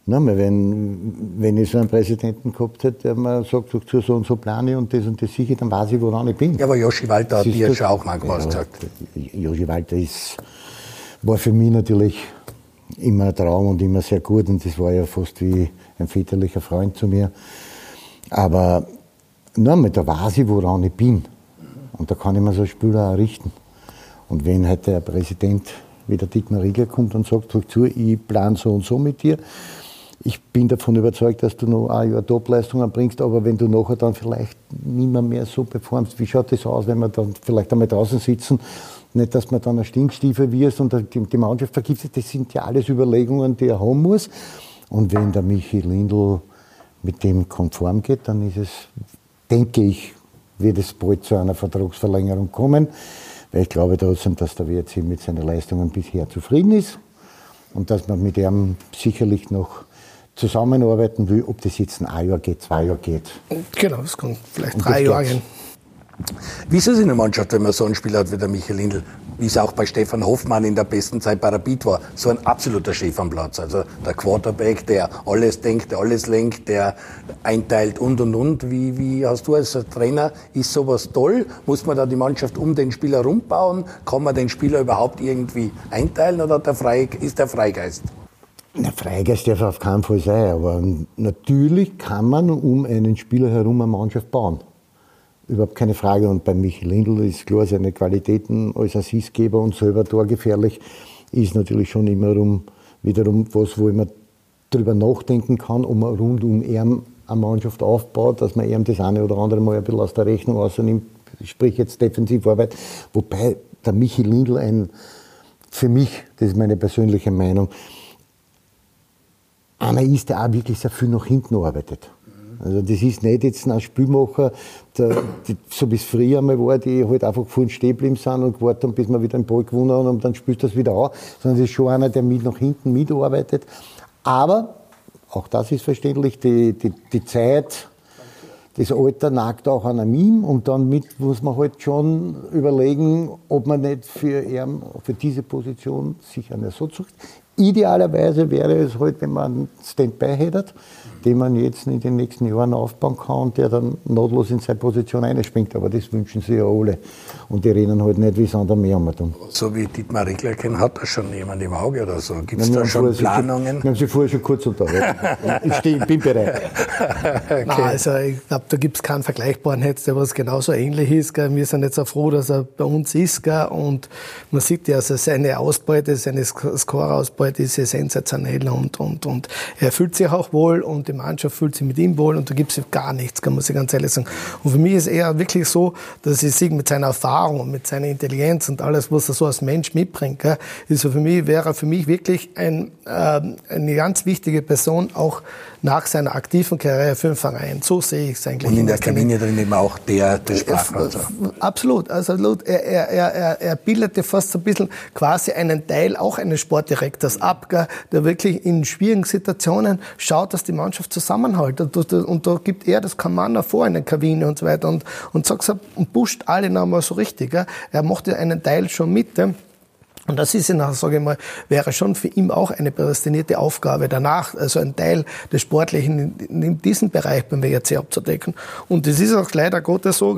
Na, wenn, wenn ich so einen Präsidenten gehabt hätte, der mir sagt, so, so und so plane und das und das sicher, dann weiß ich, woran ich bin. Ja, aber Joshi Walter hat dir schon auch mal was ja, gesagt. Joshi Walter ist, war für mich natürlich immer ein Traum und immer sehr gut und das war ja fast wie ein väterlicher Freund zu mir. Aber Nein, da weiß ich, woran ich bin. Und da kann ich mir so ein Spiel auch errichten. Und wenn heute der Präsident wie der Dietmar Riegler kommt und sagt, drück zu, ich plane so und so mit dir. Ich bin davon überzeugt, dass du noch ein Jahr Topleistungen bringst, aber wenn du nachher dann vielleicht nicht mehr, so performst, wie schaut das aus, wenn wir dann vielleicht einmal draußen sitzen? Nicht, dass man dann ein Stinkstiefel wirst und die, Mannschaft vergiftet. Das sind ja alles Überlegungen, die er haben muss. Und wenn der Michi Lindl mit dem konform geht, dann ist es denke ich, wird es bald zu einer Vertragsverlängerung kommen, weil ich glaube trotzdem, dass der WRC mit seinen Leistungen bisher zufrieden ist und dass man mit ihm sicherlich noch zusammenarbeiten will, ob das jetzt ein Jahr geht, zwei Jahre geht. Genau, es kann vielleicht drei Jahre gehen. Wie ist es in der Mannschaft, wenn man so einen Spieler hat wie der Michael Lindl, wie es auch bei Stefan Hoffmann in der besten Zeit bei Rapid war, so ein absoluter Chef am Platz. Also der Quarterback, der alles denkt, der alles lenkt, der einteilt und und und. Wie, wie hast du als Trainer, ist sowas toll? Muss man da die Mannschaft um den Spieler rumbauen? Kann man den Spieler überhaupt irgendwie einteilen oder der Frei, ist der Freigeist? Na, Freigeist darf auf keinen Fall sein, aber natürlich kann man um einen Spieler herum eine Mannschaft bauen. Überhaupt keine Frage. Und bei Michael Lindl ist klar, seine Qualitäten als Assistgeber und selber torgefährlich ist natürlich schon immer um, wiederum was, wo mir darüber nachdenken kann, ob man rund um ihn eine Mannschaft aufbaut, dass man ihm das eine oder andere mal ein bisschen aus der Rechnung rausnimmt. Sprich jetzt Defensivarbeit. Wobei der Michael Lindl ein, für mich, das ist meine persönliche Meinung, einer ist, der auch wirklich sehr viel nach hinten arbeitet. Also das ist nicht jetzt ein Spielmacher, der, die, so wie es früher einmal war, die halt einfach vorhin stehen geblieben sind und gewartet haben, bis man wieder einen Ball gewonnen haben und dann du das wieder an, sondern das ist schon einer, der mit nach hinten mitarbeitet. Aber, auch das ist verständlich, die, die, die Zeit, das Alter nagt auch an ihm und dann mit muss man halt schon überlegen, ob man nicht für, ihn, für diese Position sich einen Ersatz sucht. Idealerweise wäre es halt, wenn man einen Standby hätte, den man jetzt in den nächsten Jahren aufbauen kann, der dann notlos in seine Position einspringt. Aber das wünschen sie ja alle. Und die reden halt nicht, wie es andere mehr tun. So wie Dietmar Riegler kennt, hat er schon jemand im Auge oder so? Gibt es da schon Planungen? Wir haben sie vorher schon kurz unterhalten. ich stehe, bin bereit. [laughs] okay. Nein, also ich glaube, da gibt es keinen Vergleichbaren jetzt, der was genauso ähnlich ist. Gell. Wir sind jetzt auch froh, dass er bei uns ist. Gell. Und man sieht ja, also seine Ausbeute, seine Score-Ausbeute, Das ist sensationell und, und, und er fühlt sich auch wohl und die Mannschaft fühlt sich mit ihm wohl und da gibt es gar nichts, kann man sich ganz ehrlich sagen. Und für mich ist eher wirklich so, dass ich sehe, mit seiner Erfahrung und mit seiner Intelligenz und alles, was er so als Mensch mitbringt, gell, ist er für mich, wäre er für mich wirklich ein, äh, eine ganz wichtige Person, auch nach seiner aktiven Karriere für den Verein. So sehe ich es eigentlich. Und in der Kabine drin eben auch der, der Sprachrohr. Absolut. Also er, er, er, er bildete fast so ein bisschen quasi einen Teil auch eines Sportdirektors ab, der wirklich in schwierigen Situationen schaut, dass die Mannschaft zusammenhält. Und, da gibt er das Kommando vor in der Kabine und so weiter und, und sagt und pusht alle nochmal so richtig. Er macht ja einen Teil schon mit. Und das ist ja, sage ich mal, wäre schon für ihn auch eine prädestinierte Aufgabe danach, also ein Teil des Sportlichen in, diesem Bereich beim WRC abzudecken. Und es ist auch leider Gottes so,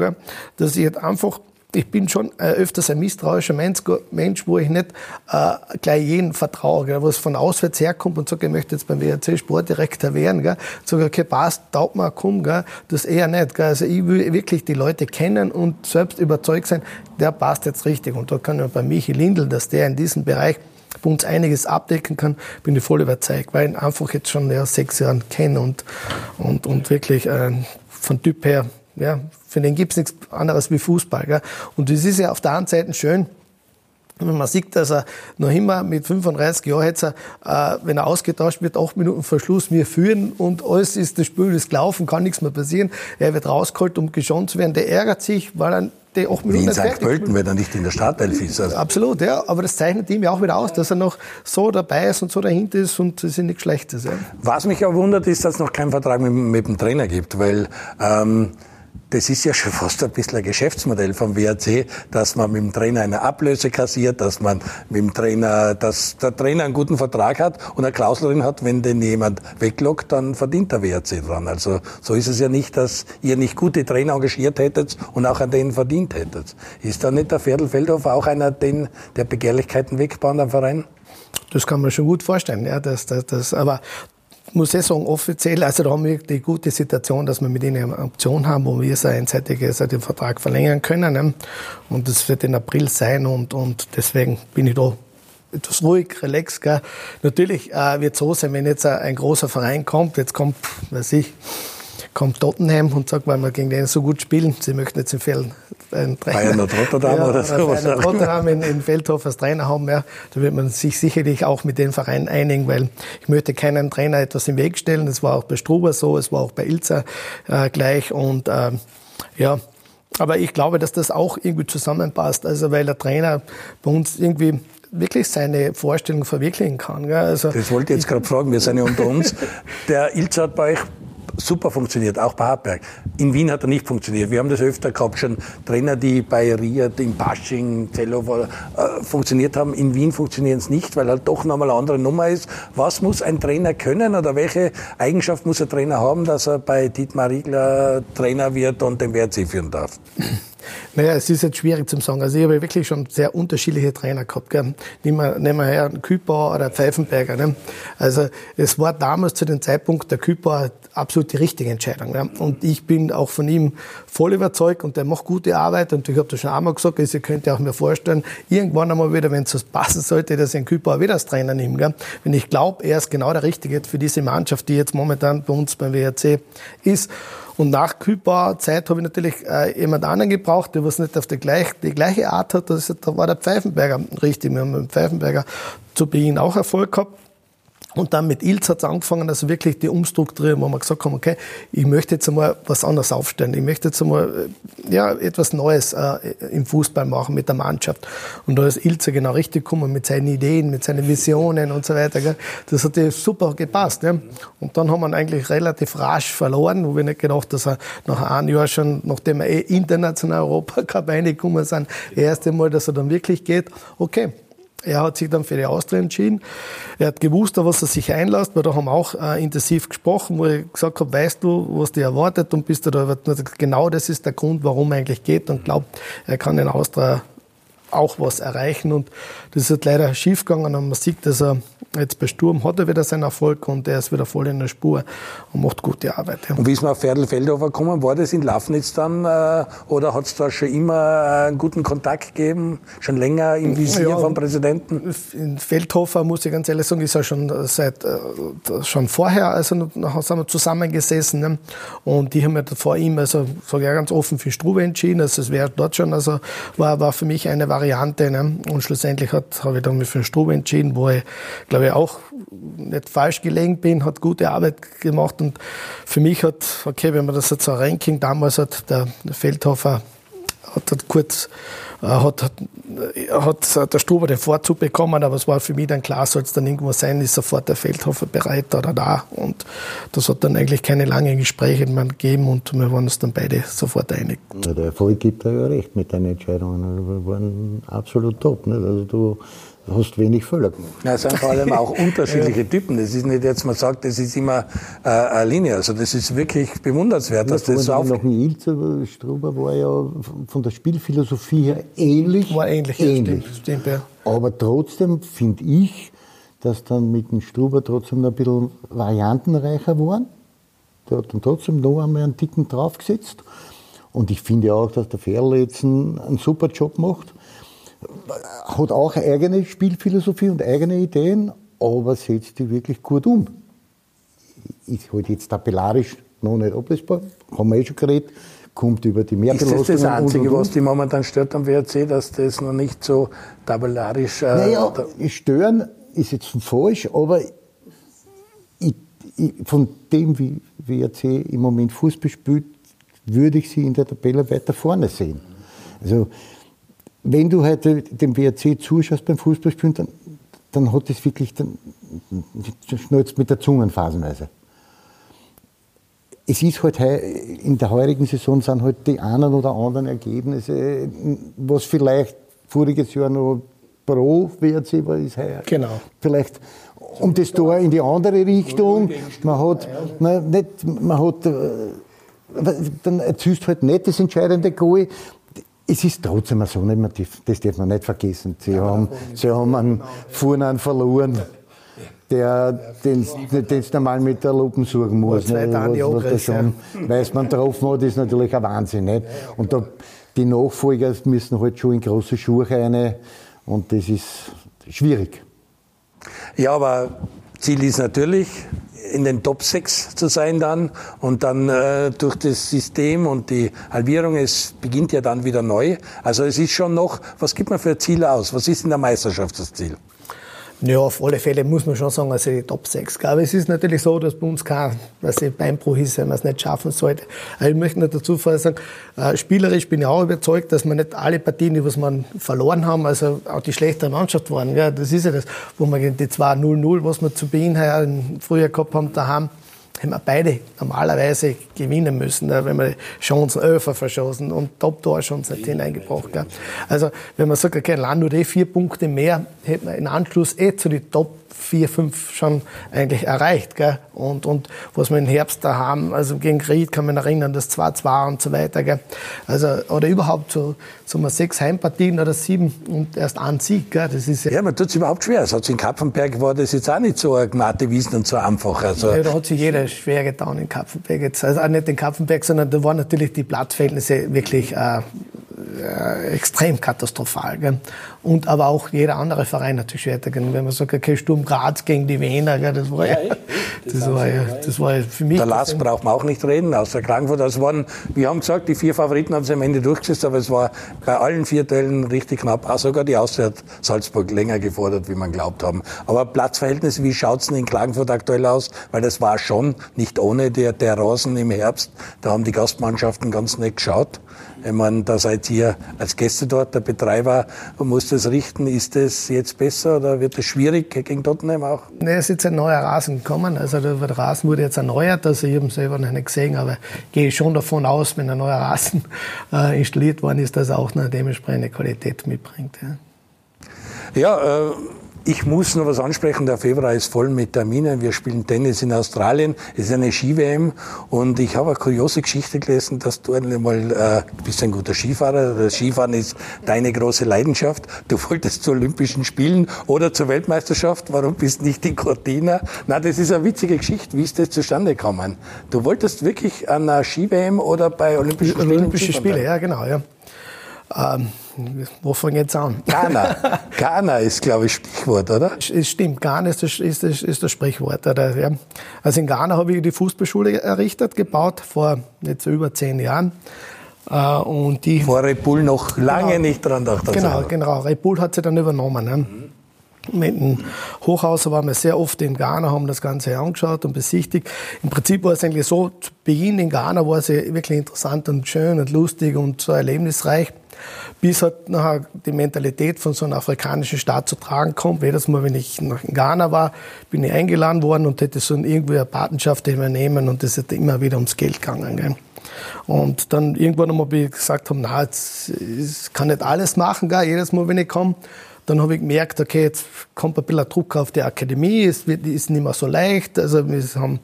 dass ich jetzt einfach ich bin schon äh, öfters ein misstrauischer Mensch, wo ich nicht äh, gleich jeden vertraue, gell, was von auswärts herkommt und sagt, ich möchte jetzt beim WRC Sportdirektor werden. Gell, sage, okay, passt, taugt mir, komm, gell, das eher nicht. Gell. Also ich will wirklich die Leute kennen und selbst überzeugt sein, der passt jetzt richtig. Und da kann ich bei Michi Lindl, dass der in diesem Bereich bei uns einiges abdecken kann, bin ich voll überzeugt, weil ich ihn einfach jetzt schon ja, sechs Jahre kenne und, und, und wirklich äh, von Typ her ja, für den gibt's nichts anderes wie Fußball. Gell? Und das ist ja auf der einen Seite schön, wenn man sieht, dass er noch immer mit 35 Jahren jetzt, äh, wenn er ausgetauscht wird, acht Minuten vor Schluss, wir führen und alles ist, das Spiel ist gelaufen, kann nichts mehr passieren. Er wird rausgeholt, um geschont zu werden. Der ärgert sich, weil er die acht Minuten Wie in St. Pölten, wenn er nicht in der Startelf ist. Also. Absolut, ja. Aber das zeichnet ihm ja auch wieder aus, dass er noch so dabei ist und so dahinter ist und das ist nichts Schlechtes. Ja. Was mich auch wundert, ist, dass es noch keinen Vertrag mit, mit dem Trainer gibt, weil ähm, das ist ja schon fast ein bisschen ein Geschäftsmodell vom WRC, dass man mit dem Trainer eine Ablöse kassiert, dass man mit dem Trainer, dass der Trainer einen guten Vertrag hat und eine Klausel drin hat, wenn den jemand weglockt, dann verdient der WRC dran. Also so ist es ja nicht, dass ihr nicht gute Trainer engagiert hättet und auch an denen verdient hättet. Ist da nicht der Viertelfeldhofer auch einer den, der Begehrlichkeiten wegbaut am Verein? Das kann man schon gut vorstellen, ja, das, das, das, aber muss ich sagen, offiziell, also da haben wir die gute Situation, dass wir mit ihnen eine Option haben, wo wir so einseitig also den Vertrag verlängern können. Ne? Und das wird im April sein und, und deswegen bin ich da etwas ruhig, relax. Gell? Natürlich äh, wird es so sein, wenn jetzt ein großer Verein kommt, jetzt kommt, weiß ich, kommt Tottenham und sagt, weil wir gegen den so gut spielen, sie möchten jetzt im Feld einen Trainer. Bayern oder Rotterdam ja, oder so. Bayern Rotterdam in, in Feldhof als Trainer haben, ja, da wird man sich sicherlich auch mit den Vereinen einigen, weil ich möchte keinem Trainer etwas im Weg stellen. Das war auch bei Struber so, es war auch bei Ilzer äh, gleich und äh, ja, aber ich glaube, dass das auch irgendwie zusammenpasst. Also weil der Trainer bei uns irgendwie wirklich seine Vorstellung verwirklichen kann. Also, das wollte ich jetzt gerade fragen, wir sind ja unter uns. [laughs] Der Ilzer hat bei euch super funktioniert, auch bei Hartberg. In Wien hat er nicht funktioniert. Wir haben das öfter gehabt, schon Trainer, die bei Riad, in Pasching, Zellow äh, funktioniert haben. In Wien funktionieren es nicht, weil halt doch nochmal eine andere Nummer ist. Was muss ein Trainer können oder welche Eigenschaft muss ein Trainer haben, dass er bei Dietmar Riegler Trainer wird und den WRC führen darf? Naja, es ist jetzt schwierig zu sagen. Also ich habe wirklich schon sehr unterschiedliche Trainer gehabt. Gell. Nehmen, wir, nehmen wir her einen Küper oder Pfeifenberger. Ne? Also es war damals zu dem Zeitpunkt der Küper absolut die richtige Entscheidung. Ne? Und ich bin auch von ihm voll überzeugt und der macht gute Arbeit. Und ich habe das schon einmal gesagt, also ihr könnt ihr auch mir vorstellen, irgendwann einmal wieder, wenn es so passen sollte, dass ich einen auch wieder als Trainer nehme. Gell. Wenn ich glaube, er ist genau der Richtige für diese Mannschaft, die jetzt momentan bei uns beim WRC ist. Und nach Kühlbauzeit habe ich natürlich äh, jemand anderen gebraucht, der was nicht auf die, gleich, die gleiche Art hat. Das, da war der Pfeifenberger richtig. Wir haben mit dem Pfeifenberger zu Beginn auch Erfolg gehabt. Und dann mit Ilz hat es angefangen, also wirklich die Umstrukturierung, wo wir gesagt haben, okay, ich möchte jetzt einmal was anderes aufstellen. Ich möchte jetzt einmal äh, ja, etwas Neues äh, im Fußball machen mit der Mannschaft. Und da ist Ilze genau richtig gekommen mit seinen Ideen, mit seinen Visionen und so weiter. Gell. Das hat super gepasst. Ja. Und dann haben wir ihn eigentlich relativ rasch verloren, wo wir nicht gedacht, dass er nach einem Jahr schon, nachdem wir eh international Europacup [laughs] reingekommen sind, das erste Mal, dass er dann wirklich geht. Okay, er hat sich dann für die Austria entschieden. Er hat gewusst, auf was er sich einlässt, weil da haben wir auch äh, intensiv gesprochen, wo ich gesagt habe, weißt du, was dir erwartet und bist du da, genau das ist der Grund, warum er eigentlich geht und glaubt, er kann den Austria auch was erreichen. Und das ist halt leider schiefgegangen. Und man sieht, dass er jetzt bei Sturm hat er wieder seinen Erfolg und er ist wieder voll in der Spur und macht gute Arbeit. Ja. Und wie ist man auf Ferdl Feldhofer gekommen? War das in Lafnitz dann äh, oder hat es da schon immer einen guten Kontakt gegeben? Schon länger im Visier ja, vom Präsidenten? In Feldhofer, muss ich ganz ehrlich sagen, ist er schon seit äh, schon vorher, also sind wir zusammengesessen. Ne? Und die haben ja vor ihm, also sage ich ganz offen, für Struve entschieden. Also es wäre dort schon, also war, war für mich eine Variante. Ne? Und schlussendlich habe ich dann für Struve entschieden, wo ich, glaube ich, auch nicht falsch gelegen bin, hat gute Arbeit gemacht. Und für mich hat, okay, wenn man das jetzt so Ranking damals hat, der Feldhofer hat, hat kurz äh, hat, hat, hat der Stuber den Vorzug bekommen, aber es war für mich dann klar, soll es dann irgendwo sein, ist sofort der Feldhofer bereit oder da. Und das hat dann eigentlich keine langen Gespräche mehr gegeben und wir waren uns dann beide sofort einig. Der Erfolg gibt ja recht mit deinen Entscheidungen. Wir waren absolut top. Also du Du hast wenig gemacht. Ja, es sind vor allem auch [laughs] unterschiedliche Typen. Das ist nicht jetzt, man sagt, das ist immer äh, eine Linie. Also das ist wirklich bewundernswert, dass das so auf... Noch ein Ilze, Struber war ja von der Spielphilosophie her ähnlich. War ähnlich, ähnlich. Ja, stimmt, stimmt, ja. Aber trotzdem finde ich, dass dann mit dem Struber trotzdem noch ein bisschen variantenreicher waren. Der hat dann trotzdem noch einmal einen Ticken draufgesetzt. Und ich finde auch, dass der Ferl jetzt einen, einen super Job macht hat auch eine eigene Spielphilosophie und eigene Ideen, aber setzt die wirklich gut um. Ist halt jetzt tabellarisch noch nicht ablesbar, haben wir eh schon geredet, kommt über die Mehrbelastung. Ist das das Einzige, und, und, und. was die momentan stört am WRC, dass das noch nicht so tabellarisch... Äh, naja, stören ist jetzt falsch, aber ich, ich, von dem, wie WRC im Moment Fußball spielt, würde ich sie in der Tabelle weiter vorne sehen. Also wenn du heute dem WRC zuschaust beim Fußballspielen, dann, dann hat es wirklich, dann schnallt mit der Zunge phasenweise. Es ist halt in der heurigen Saison sind halt die einen oder anderen Ergebnisse, was vielleicht voriges Jahr noch pro WRC war, ist heuer. Genau. Vielleicht um das Tor in die andere Richtung. Man hat, man, nicht, man hat, äh, dann erzielst halt nicht das entscheidende Goal es ist trotzdem so, das darf man nicht vergessen. Sie ja, haben, sie haben einen Fuhrmann verloren, der, den du normal mit der Lupen suchen muss. Ne? Was, was schon, ja. Weiß man getroffen hat, ist natürlich ein Wahnsinn. Nicht? Und da, die Nachfolger müssen halt schon in große Schuhe rein und das ist schwierig. Ja, aber Ziel ist natürlich, in den Top 6 zu sein dann und dann äh, durch das System und die Halbierung, es beginnt ja dann wieder neu. Also es ist schon noch, was gibt man für Ziele aus? Was ist in der Meisterschaft das Ziel? Ja, auf alle Fälle muss man schon sagen, also die Top 6. Aber es ist natürlich so, dass bei uns kein was Beinbruch ist, wenn man es nicht schaffen sollte. Aber ich möchte noch dazu sagen, äh, spielerisch bin ich auch überzeugt, dass wir nicht alle Partien, die was man verloren haben, also auch die schlechtere Mannschaft waren. Ja, das ist ja das, wo wir die 2-0-0, was wir zu Beginn im Frühjahr gehabt haben, daheim, hätten wir beide normalerweise gewinnen müssen, wenn wir Chancen Öfer verschossen und Top-Tor-Chancen nicht hineingebracht. Gell. Also, wenn man sagt, okay, nur die vier Punkte mehr, hätten wir in Anschluss eh zu den Top vier, fünf schon eigentlich erreicht. Gell? Und, und was wir im Herbst da haben, also gegen Ried kann man erinnern, das 2-2 und so weiter. Gell? Also, oder überhaupt so, so mal sechs Heimpartien oder sieben und erst ein Sieg. Gell? Das ist ja, ja man tut es überhaupt schwer. Es hat in Kapfenberg war das jetzt auch nicht so Gmate Wiesen und so einfach. Also ja, da hat sich jeder schwer getan in Kapfenberg. Jetzt. Also auch nicht in Kapfenberg, sondern da waren natürlich die Platzverhältnisse wirklich äh, äh, extrem katastrophal. Gell? Und aber auch jeder andere Verein natürlich weiter. Wenn man sagt, okay, Sturm Graz gegen die Wiener, gell, das war ja, ja das, das war ja, das war ja für mich. Der Last braucht man auch nicht reden, außer Klagenfurt. Das waren, wir haben gesagt, die vier Favoriten haben sie am Ende durchgesetzt, aber es war bei allen vier Teilen richtig knapp. Auch sogar die hat Salzburg länger gefordert, wie man glaubt haben. Aber Platzverhältnisse, wie schaut's denn in Klagenfurt aktuell aus? Weil das war schon nicht ohne der, der Rosen im Herbst. Da haben die Gastmannschaften ganz nett geschaut. Ich meine, da seid ihr als Gäste dort, der Betreiber muss das richten. Ist das jetzt besser oder wird es schwierig gegen Tottenham auch? Ne, es ist jetzt ein neuer Rasen gekommen. Also der Rasen wurde jetzt erneuert. Also ich habe ihn selber noch nicht gesehen, aber gehe schon davon aus, wenn ein neuer Rasen [laughs] äh, installiert worden ist, dass er auch eine dementsprechende Qualität mitbringt. Ja, ja äh Ich muss noch was ansprechen. Der Februar ist voll mit Terminen. Wir spielen Tennis in Australien. Es ist eine Ski-WM. Und ich habe eine kuriose Geschichte gelesen, dass du einmal, äh, bist ein guter Skifahrer. Das Skifahren ist deine große Leidenschaft. Du wolltest zu Olympischen Spielen oder zur Weltmeisterschaft. Warum bist du nicht in Cortina? Na, das ist eine witzige Geschichte. Wie ist das zustande gekommen? Du wolltest wirklich an einer Ski-WM oder bei Olympischen Spielen? Olympische Spiele, ja, genau, ja. Ähm, wo fangen jetzt an? Ghana. [laughs] Ghana ist, glaube ich, Sprichwort, oder? Es stimmt, Ghana ist das, ist das, ist das Sprichwort. Oder? Ja. Also in Ghana habe ich die Fußballschule errichtet, gebaut, vor jetzt über zehn Jahren. Äh, und die, vor Red Bull noch lange genau, nicht dran gedacht. Genau, genau. Red Bull hat sie dann übernommen. Ne? Mhm. Mit dem Hochhauser waren wir sehr oft in Ghana, haben das Ganze angeschaut und besichtigt. Im Prinzip war es eigentlich so, zu Beginn in Ghana war es wirklich interessant und schön und lustig und so erlebnisreich bis halt nachher die Mentalität von so einem afrikanischen Staat zu tragen kommt. Jedes Mal, wenn ich nach Ghana war, bin ich eingeladen worden und hätte so irgendwie eine Patenschaft übernehmen und das ist immer wieder ums Geld gegangen. Gell. Und dann irgendwann einmal gesagt haben, na, ich kann nicht alles machen, gell, jedes Mal, wenn ich komme. Dann habe ich gemerkt, okay, jetzt kommt ein bisschen Druck auf die Akademie, es wird, ist nicht mehr so leicht. Also wir haben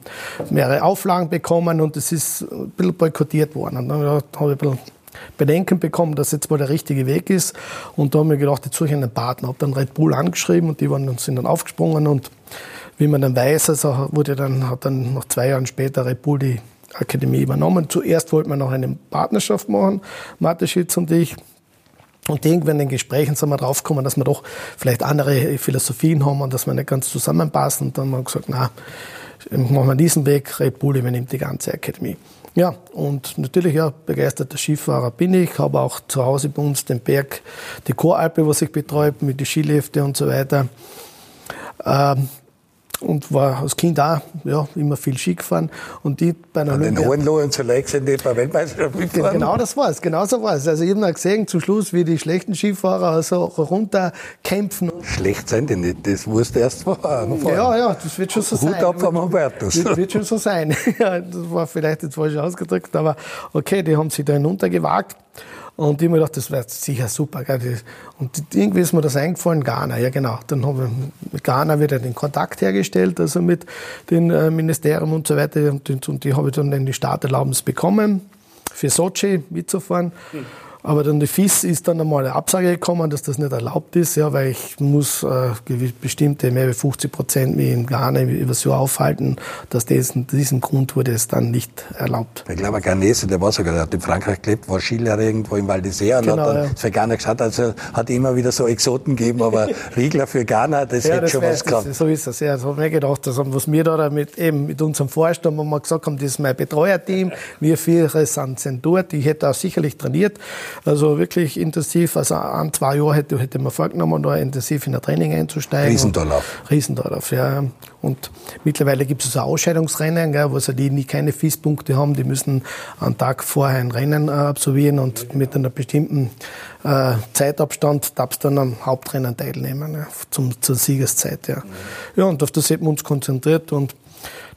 mehrere Auflagen bekommen und es ist ein bisschen boykottiert worden. Und dann habe ich ein bisschen Bedenken bekommen, dass jetzt mal der richtige Weg ist. Und da haben wir gedacht, jetzt suche ich einen Partner. Habe dann Red Bull angeschrieben und die waren, sind dann aufgesprungen. Und wie man dann weiß, also wurde dann, hat dann noch zwei Jahre später Red Bull die Akademie übernommen. Zuerst wollten wir noch eine Partnerschaft machen, Mateschitz und ich. Und irgendwann in den Gesprächen sind wir draufgekommen, dass wir doch vielleicht andere Philosophien haben und dass wir nicht ganz zusammenpassen. Und dann haben wir gesagt, na, machen wir diesen Weg, Red Bull übernimmt die ganze Akademie. Ja, und natürlich ja, begeisterter Skifahrer bin ich, habe auch zu Hause bei uns den Berg, die Choralpe, was ich betreue, mit den Skilifte und so weiter. Ähm, und war als Kind auch ja, immer viel Ski gefahren. Und die bei einer Den Hohenlohe und so leicht sind die bei Weltmeisterschaft mitgefahren? Genau das war es, genau so war es. Also ich habe gesehen zum Schluss, wie die schlechten Skifahrer also runterkämpfen. Schlecht sind die nicht, das wusste erst vorher. Ja, ja, das wird schon so Hut sein. Hut ab vom Hubertus. Das wird schon so sein. [laughs] ja, das war vielleicht jetzt falsch ausgedrückt, aber okay, die haben sich da hinuntergewagt. Und ich mir gedacht, das wäre sicher super. Gell? Und irgendwie ist mir das eingefallen, Ghana, ja genau. Dann haben wir mit Ghana wieder den Kontakt hergestellt, also mit den äh, Ministerien und so weiter. Und, und die habe ich dann in die Starterlaubnis bekommen, für Sochi mitzufahren. Mhm. Aber dann die FIS ist dann einmal eine Absage gekommen, dass das nicht erlaubt ist, ja, weil ich muss äh, bestimmte mehr als 50 Prozent wie in Ghana über das Jahr aufhalten. Dass diesen, diesem Grund wurde es dann nicht erlaubt. Ich glaube, ein Ghanese, der war sogar, der hat in Frankreich gelebt, war Skilehrer irgendwo im Val d'Isère und genau, hat dann ja. für Ghana geschaut. Also hat immer wieder so Exoten gegeben, aber [laughs] Riegler für Ghana, das ja, hätte das schon wär, was gehabt. Das, so ist es, ja. Das habe ich mir gedacht, das haben, was wir da mit, eben mit unserem Vorstand, wo wir gesagt haben, das ist mein Betreuerteam, wir vier sind, sind dort, ich hätte auch sicherlich trainiert. Also wirklich intensiv, also an zwei Jahren hätte, hätte man vorgenommen, da intensiv in der Training einzusteigen. Riesendorlauf. Riesendorlauf, ja. Und mittlerweile gibt es so Ausscheidungsrennen, gell, wo also die, die keine FIS-Punkte haben, die müssen einen Tag vorher ein Rennen äh, absolvieren und mit einer bestimmten äh, Zeitabstand darfst dann am Hauptrennen teilnehmen, ja, zum, zur Siegeszeit. Ja. ja, und auf das hätten wir uns konzentriert und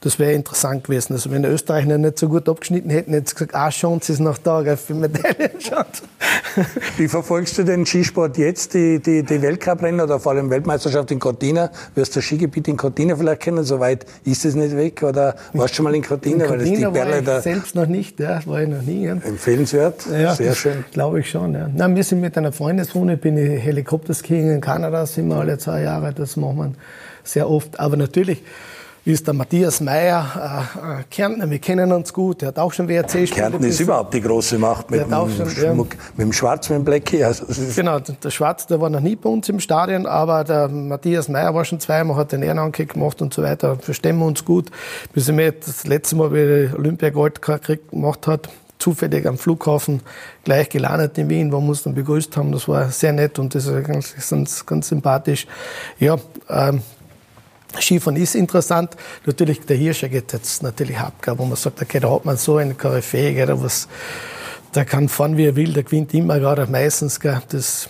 das wäre interessant gewesen. Also wenn die Österreicher nicht so gut abgeschnitten hätten, hätten sie gesagt, ah, Chance ist noch da, für Medaillenchance. Wie verfolgst du den Skisport jetzt, die, die, die Weltcuprennen oder vor allem Weltmeisterschaft in Cortina? Wirst du das Skigebiet in Cortina vielleicht kennen? Soweit ist es nicht weg? Oder warst du schon mal in Cortina? In Cortina weil das die war ich selbst noch nicht, ja, war ich noch nie. Ja. Empfehlenswert, ja, sehr schön. Glaube ich schon, ja. Na, wir sind mit einer Freundeswohne, bin ich Helikopterskiing in Kanada, sind wir alle zwei Jahre, das machen wir sehr oft. Aber natürlich, ist der Matthias Meyer, äh, äh, Kärntner, wir kennen uns gut, der hat auch schon WRC gespielt. Kärnten ist überhaupt die große Macht mit, dem, schon, Schmuck, ja. mit dem Schwarz, mit dem Blackie. Also genau, der Schwarz, der war noch nie bei uns im Stadion, aber der Matthias Meyer war schon zweimal, hat den Ehrenanke gemacht und so weiter, verstehen wir uns gut. Bis er mir das letzte Mal, wie er Olympiagold gemacht hat, zufällig am Flughafen gleich gelandet in Wien, wo wir uns dann begrüßt haben. Das war sehr nett und das ist ganz, ganz, ganz sympathisch. Ja, ähm, Skifahren ist interessant. Natürlich, der Hirscher geht jetzt natürlich ab, wo man sagt, okay, da hat man so einen Koryphäe, was, der kann fahren, wie er will, der gewinnt immer, gerade meistens. Gell, das,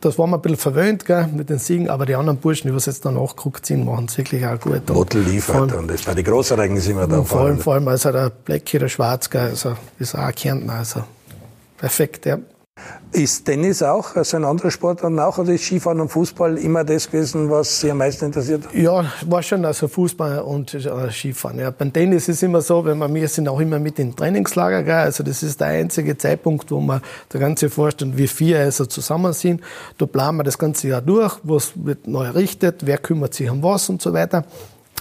das war man ein bisschen verwöhnt gell, mit den Siegen, aber die anderen Burschen, die was jetzt dann nachgeguckt sind, machen es wirklich auch gut. Motel liefert allem, und das bei den Großereignissen immer da. Vor allem, vor allem also der Blackie, der Schwarz, gell, also ist auch Kärntner, also perfekt, ja. Ist Tennis auch, also ein anderer Sport dann auch, oder ist Skifahren und Fußball immer das gewesen, was Sie am meisten interessiert? Ja, war schon also Fußball und äh, Skifahren. Ja. Beim Tennis ist immer so, wenn wir, wir sind auch immer mit in Trainingslager, gell? also das ist der einzige Zeitpunkt, wo wir der ganze Vorstand, wir vier also zusammen sind. Da planen wir das ganze Jahr durch, was wird neu errichtet, wer kümmert sich um was und so weiter.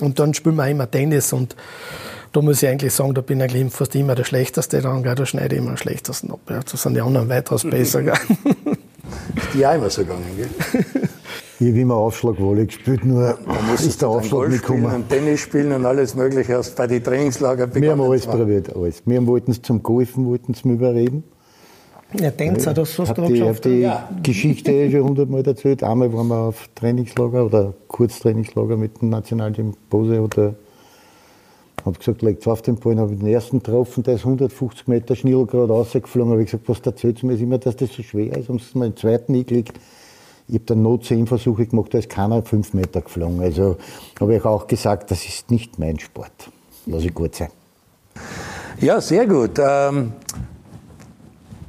Und dann spielen wir immer Tennis und da muss ich eigentlich sagen, da bin ich fast immer der Schlechteste dran, gell? da schneide ich immer am schlechtesten ab. Ja. Da sind die anderen weitaus [laughs] besser. Gell? Ist die auch immer so gegangen, gell? [laughs] Ich habe immer Aufschlagwolle gespielt, nur Da muss [laughs] ist der Aufschlag Golf nicht spielen gekommen. und Tennis spielen und alles Mögliche erst bei den Trainingslager Wir haben begonnen alles probiert, alles. Wir wollten es zum Golfen, wollten es überreden. Ja, Tänzer, das Ich hast habe du auch die, geschafft. die Ja. Geschichte eh schon hundertmal erzählt. Einmal waren wir auf Trainingslager oder Kurztrainingslager mit dem Nationalteam Bose oder habe gesagt, legt auf den Ball, habe den ersten getroffen, der ist 150 Meter schnell gerade rausgeflogen. habe ich gesagt, was erzählt mir immer, dass das so schwer ist. Sie mal den zweiten eingelegt. Ich habe dann noch zehn Versuche gemacht, da ist keiner fünf Meter geflogen. Also habe ich auch gesagt, das ist nicht mein Sport. Lass ich gut sein. Ja, sehr gut. Ähm,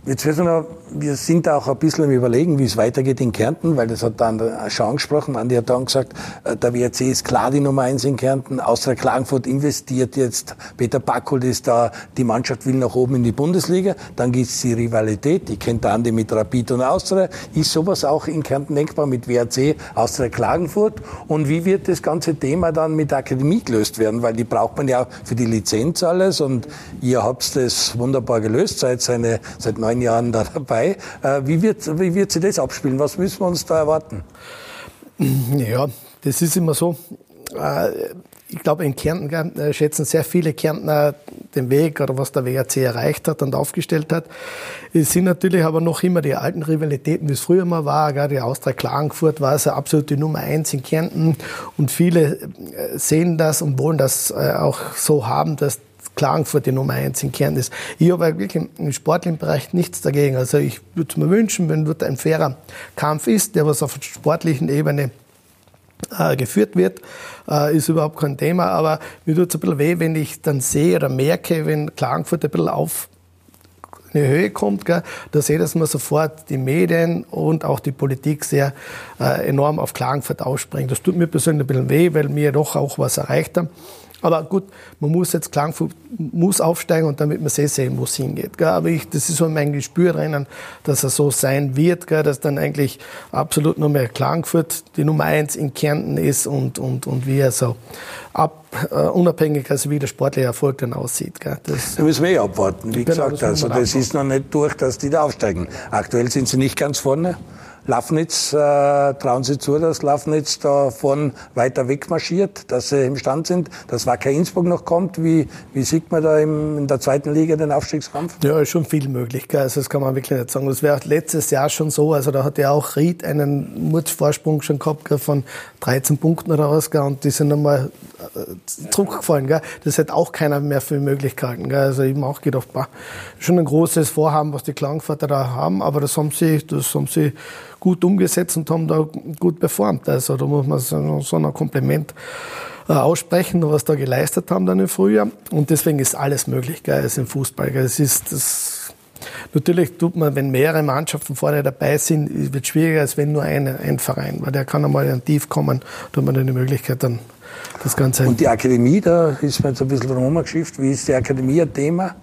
jetzt wissen wir, wir sind auch ein bisschen im Überlegen, wie es weitergeht in Kärnten, weil das hat dann schon angesprochen. Andi hat dann gesagt, äh, der WRC ist klar die Nummer eins in Kärnten. Austria Klagenfurt investiert jetzt. Peter Backholt ist da. Die Mannschaft will nach oben in die Bundesliga. Dann gibt's die Rivalität. Die kennt der Andi mit Rapid und Austria. Ist sowas auch in Kärnten denkbar mit WRC, Austria Klagenfurt? Und wie wird das ganze Thema dann mit der Akademie gelöst werden? Weil die braucht man ja für die Lizenz alles. Und ihr habt das wunderbar gelöst, seid seine, seit neun Jahren da dabei. Äh, Wie wird, wie wird sich das abspielen? Was müssen wir uns da erwarten? Ja, das ist immer so. Äh, Ich glaube, in Kärnten äh, schätzen sehr viele Kärntner den Weg oder was der WRC erreicht hat und aufgestellt hat. Es sind natürlich aber noch immer die alten Rivalitäten, wie es früher mal war. Gell. Die Austria Klagenfurt war also absolut die Nummer eins in Kärnten und viele sehen das und wollen das auch so haben, dass Klagenfurt die Nummer eins in ist. Ich habe wirklich im sportlichen Bereich nichts dagegen. Also ich würde mir wünschen, wenn dort ein fairer Kampf ist, der was auf der sportlichen Ebene äh, geführt wird, äh, ist überhaupt kein Thema. Aber mir tut es ein bisschen weh, wenn ich dann sehe oder merke, wenn Klagenfurt ein bisschen auf eine Höhe kommt, gell, da sehe ich, dass man sofort die Medien und auch die Politik sehr äh, enorm auf Klagenfurt ausspringt. Das tut mir persönlich ein bisschen weh, weil wir doch auch was erreicht haben. Aber gut, man muss jetzt Klagenfurt muss aufsteigen und damit man sehr sehen, wo es hingeht. Gell. Aber ich, das ist so mein Gespür drinnen, dass er so sein wird, gell, dass dann eigentlich absolut nur mehr Klagenfurt die Nummer eins in Kärnten ist und, und, und wie er so ab, äh, unabhängig, also wie der sportliche Erfolg dann aussieht. Gell. Das, Da müssen wir eh abwarten. Wie Genau, gesagt, das also das ist noch nicht durch, dass die da aufsteigen. Aktuell sind sie nicht ganz vorne. Lafnitz, äh, trauen Sie zu, dass Lafnitz da vorn weiter weg marschiert, dass sie im Stand sind, dass Wacker Innsbruck noch kommt. Wie, wie sieht man da im, in der zweiten Liga den Aufstiegskampf? Ja, ist schon viel möglich. Gell? Also das kann man wirklich nicht sagen. Das wäre letztes Jahr schon so. Also da hat ja auch Ried einen Mutzvorsprung schon gehabt gell, von 13 Punkten was. Gell? Und die sind äh, zurückgefallen. Gell? Das hätte auch keiner mehr für möglich gehalten. Gell? Also ich habe auch gedacht, bah, schon ein großes Vorhaben, was die Klagenfurter da haben. Aber das haben sie, das haben sie gut umgesetzt und haben da gut performt. Also da muss man so, so ein Kompliment äh, aussprechen, was da geleistet haben dann im Frühjahr. Und deswegen ist alles möglich, gell, also im Fußball. Gell. Es ist das, natürlich tut man, wenn mehrere Mannschaften vorne dabei sind, wird es schwieriger, als wenn nur eine, ein Verein, weil der kann einmal in ein Tief kommen, da hat man dann die Möglichkeit dann das Ganze. Und die Akademie, da ist man jetzt ein bisschen drum geschifft. Wie ist die Akademie ein Thema?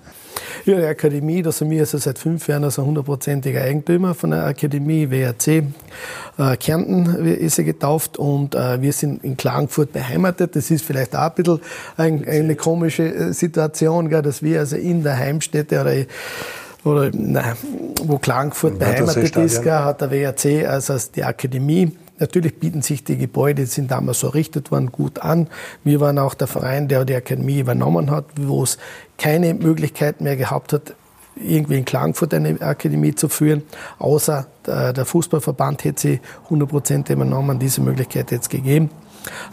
Ja, die Akademie, da sind wir also seit fünf Jahren also hundertprozentiger Eigentümer von der Akademie, WRC. Äh, Kärnten ist sie getauft und äh, wir sind in Klagenfurt beheimatet. Das ist vielleicht auch ein bisschen ein, eine komische äh, Situation, gell, dass wir also in der Heimstätte oder oder nein, wo Klagenfurt beheimatet ist, gell, hat der WRC also die Akademie. Natürlich bieten sich die Gebäude, die sind damals so errichtet worden, gut an. Wir waren auch der Verein, der die Akademie übernommen hat, wo es keine Möglichkeit mehr gehabt hat, irgendwie in Klagenfurt eine Akademie zu führen, außer der Fußballverband hätte sie 100 Prozent übernommen, diese Möglichkeit jetzt gegeben.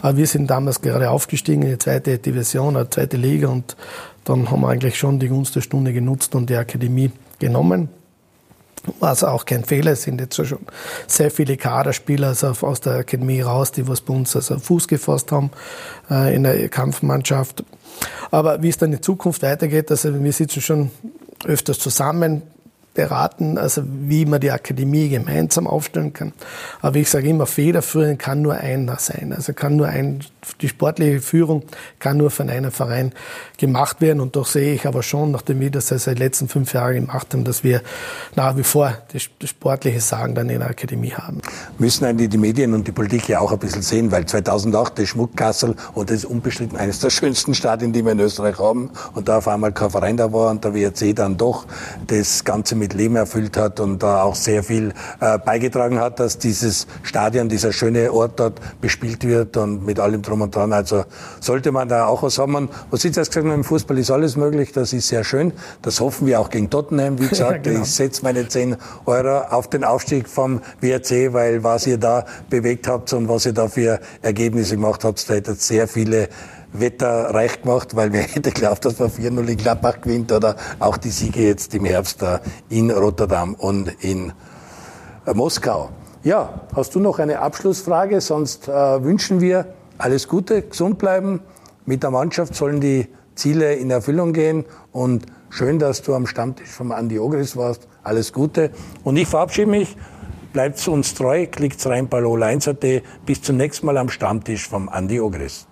Aber wir sind damals gerade aufgestiegen in die zweite Division, eine zweite Liga und dann haben wir eigentlich schon die Gunst der Stunde genutzt und die Akademie genommen. Was auch kein Fehler, es sind jetzt schon sehr viele Kaderspieler also aus der Akademie raus, die was bei uns also Fuß gefasst haben äh, in der Kampfmannschaft. Aber wie es dann in Zukunft weitergeht, also wir sitzen schon öfters zusammen, beraten, also wie man die Akademie gemeinsam aufstellen kann. Aber ich sage immer, federführend kann nur einer sein. Also kann nur ein, die sportliche Führung kann nur von einem Verein gemacht werden. Und doch sehe ich aber schon, nachdem wir das seit den letzten fünf Jahren gemacht haben, dass wir nach wie vor das, das sportliche Sagen dann in der Akademie haben. Müssen eigentlich die Medien und die Politik ja auch ein bisschen sehen, weil 2008 das Schmuckkassel und das ist unbestritten eines der schönsten Stadien, die wir in Österreich haben. Und da auf einmal kein Verein da war und der WRC dann doch das Ganze mit mit Leben erfüllt hat und da auch sehr viel äh, beigetragen hat, dass dieses Stadion, dieser schöne Ort dort bespielt wird und mit allem drum und dran. Also sollte man da auch was haben. Was Sie jetzt gesagt haben, im Fußball ist alles möglich, das ist sehr schön. Das hoffen wir auch gegen Tottenham. Wie [laughs] gesagt, ja, genau. ich setze meine 10 Euro auf den Aufstieg vom WRC, weil was ihr da bewegt habt und was ihr da für Ergebnisse gemacht habt, da hättet sehr viele Wetter reich gemacht, weil wir [laughs] hätte geglaubt, dass man 4-0 in Gladbach gewinnt oder auch die Siege jetzt im Herbst in Rotterdam und in äh, Moskau. Ja, hast du noch eine Abschlussfrage? Sonst äh, wünschen wir alles Gute, gesund bleiben. Mit der Mannschaft sollen die Ziele in Erfüllung gehen und schön, dass du am Stammtisch vom Andi Ogris warst. Alles Gute. Und ich verabschiede mich. Bleibt uns treu, klickt rein bei Bis zum nächsten Mal am Stammtisch vom Andi Ogris.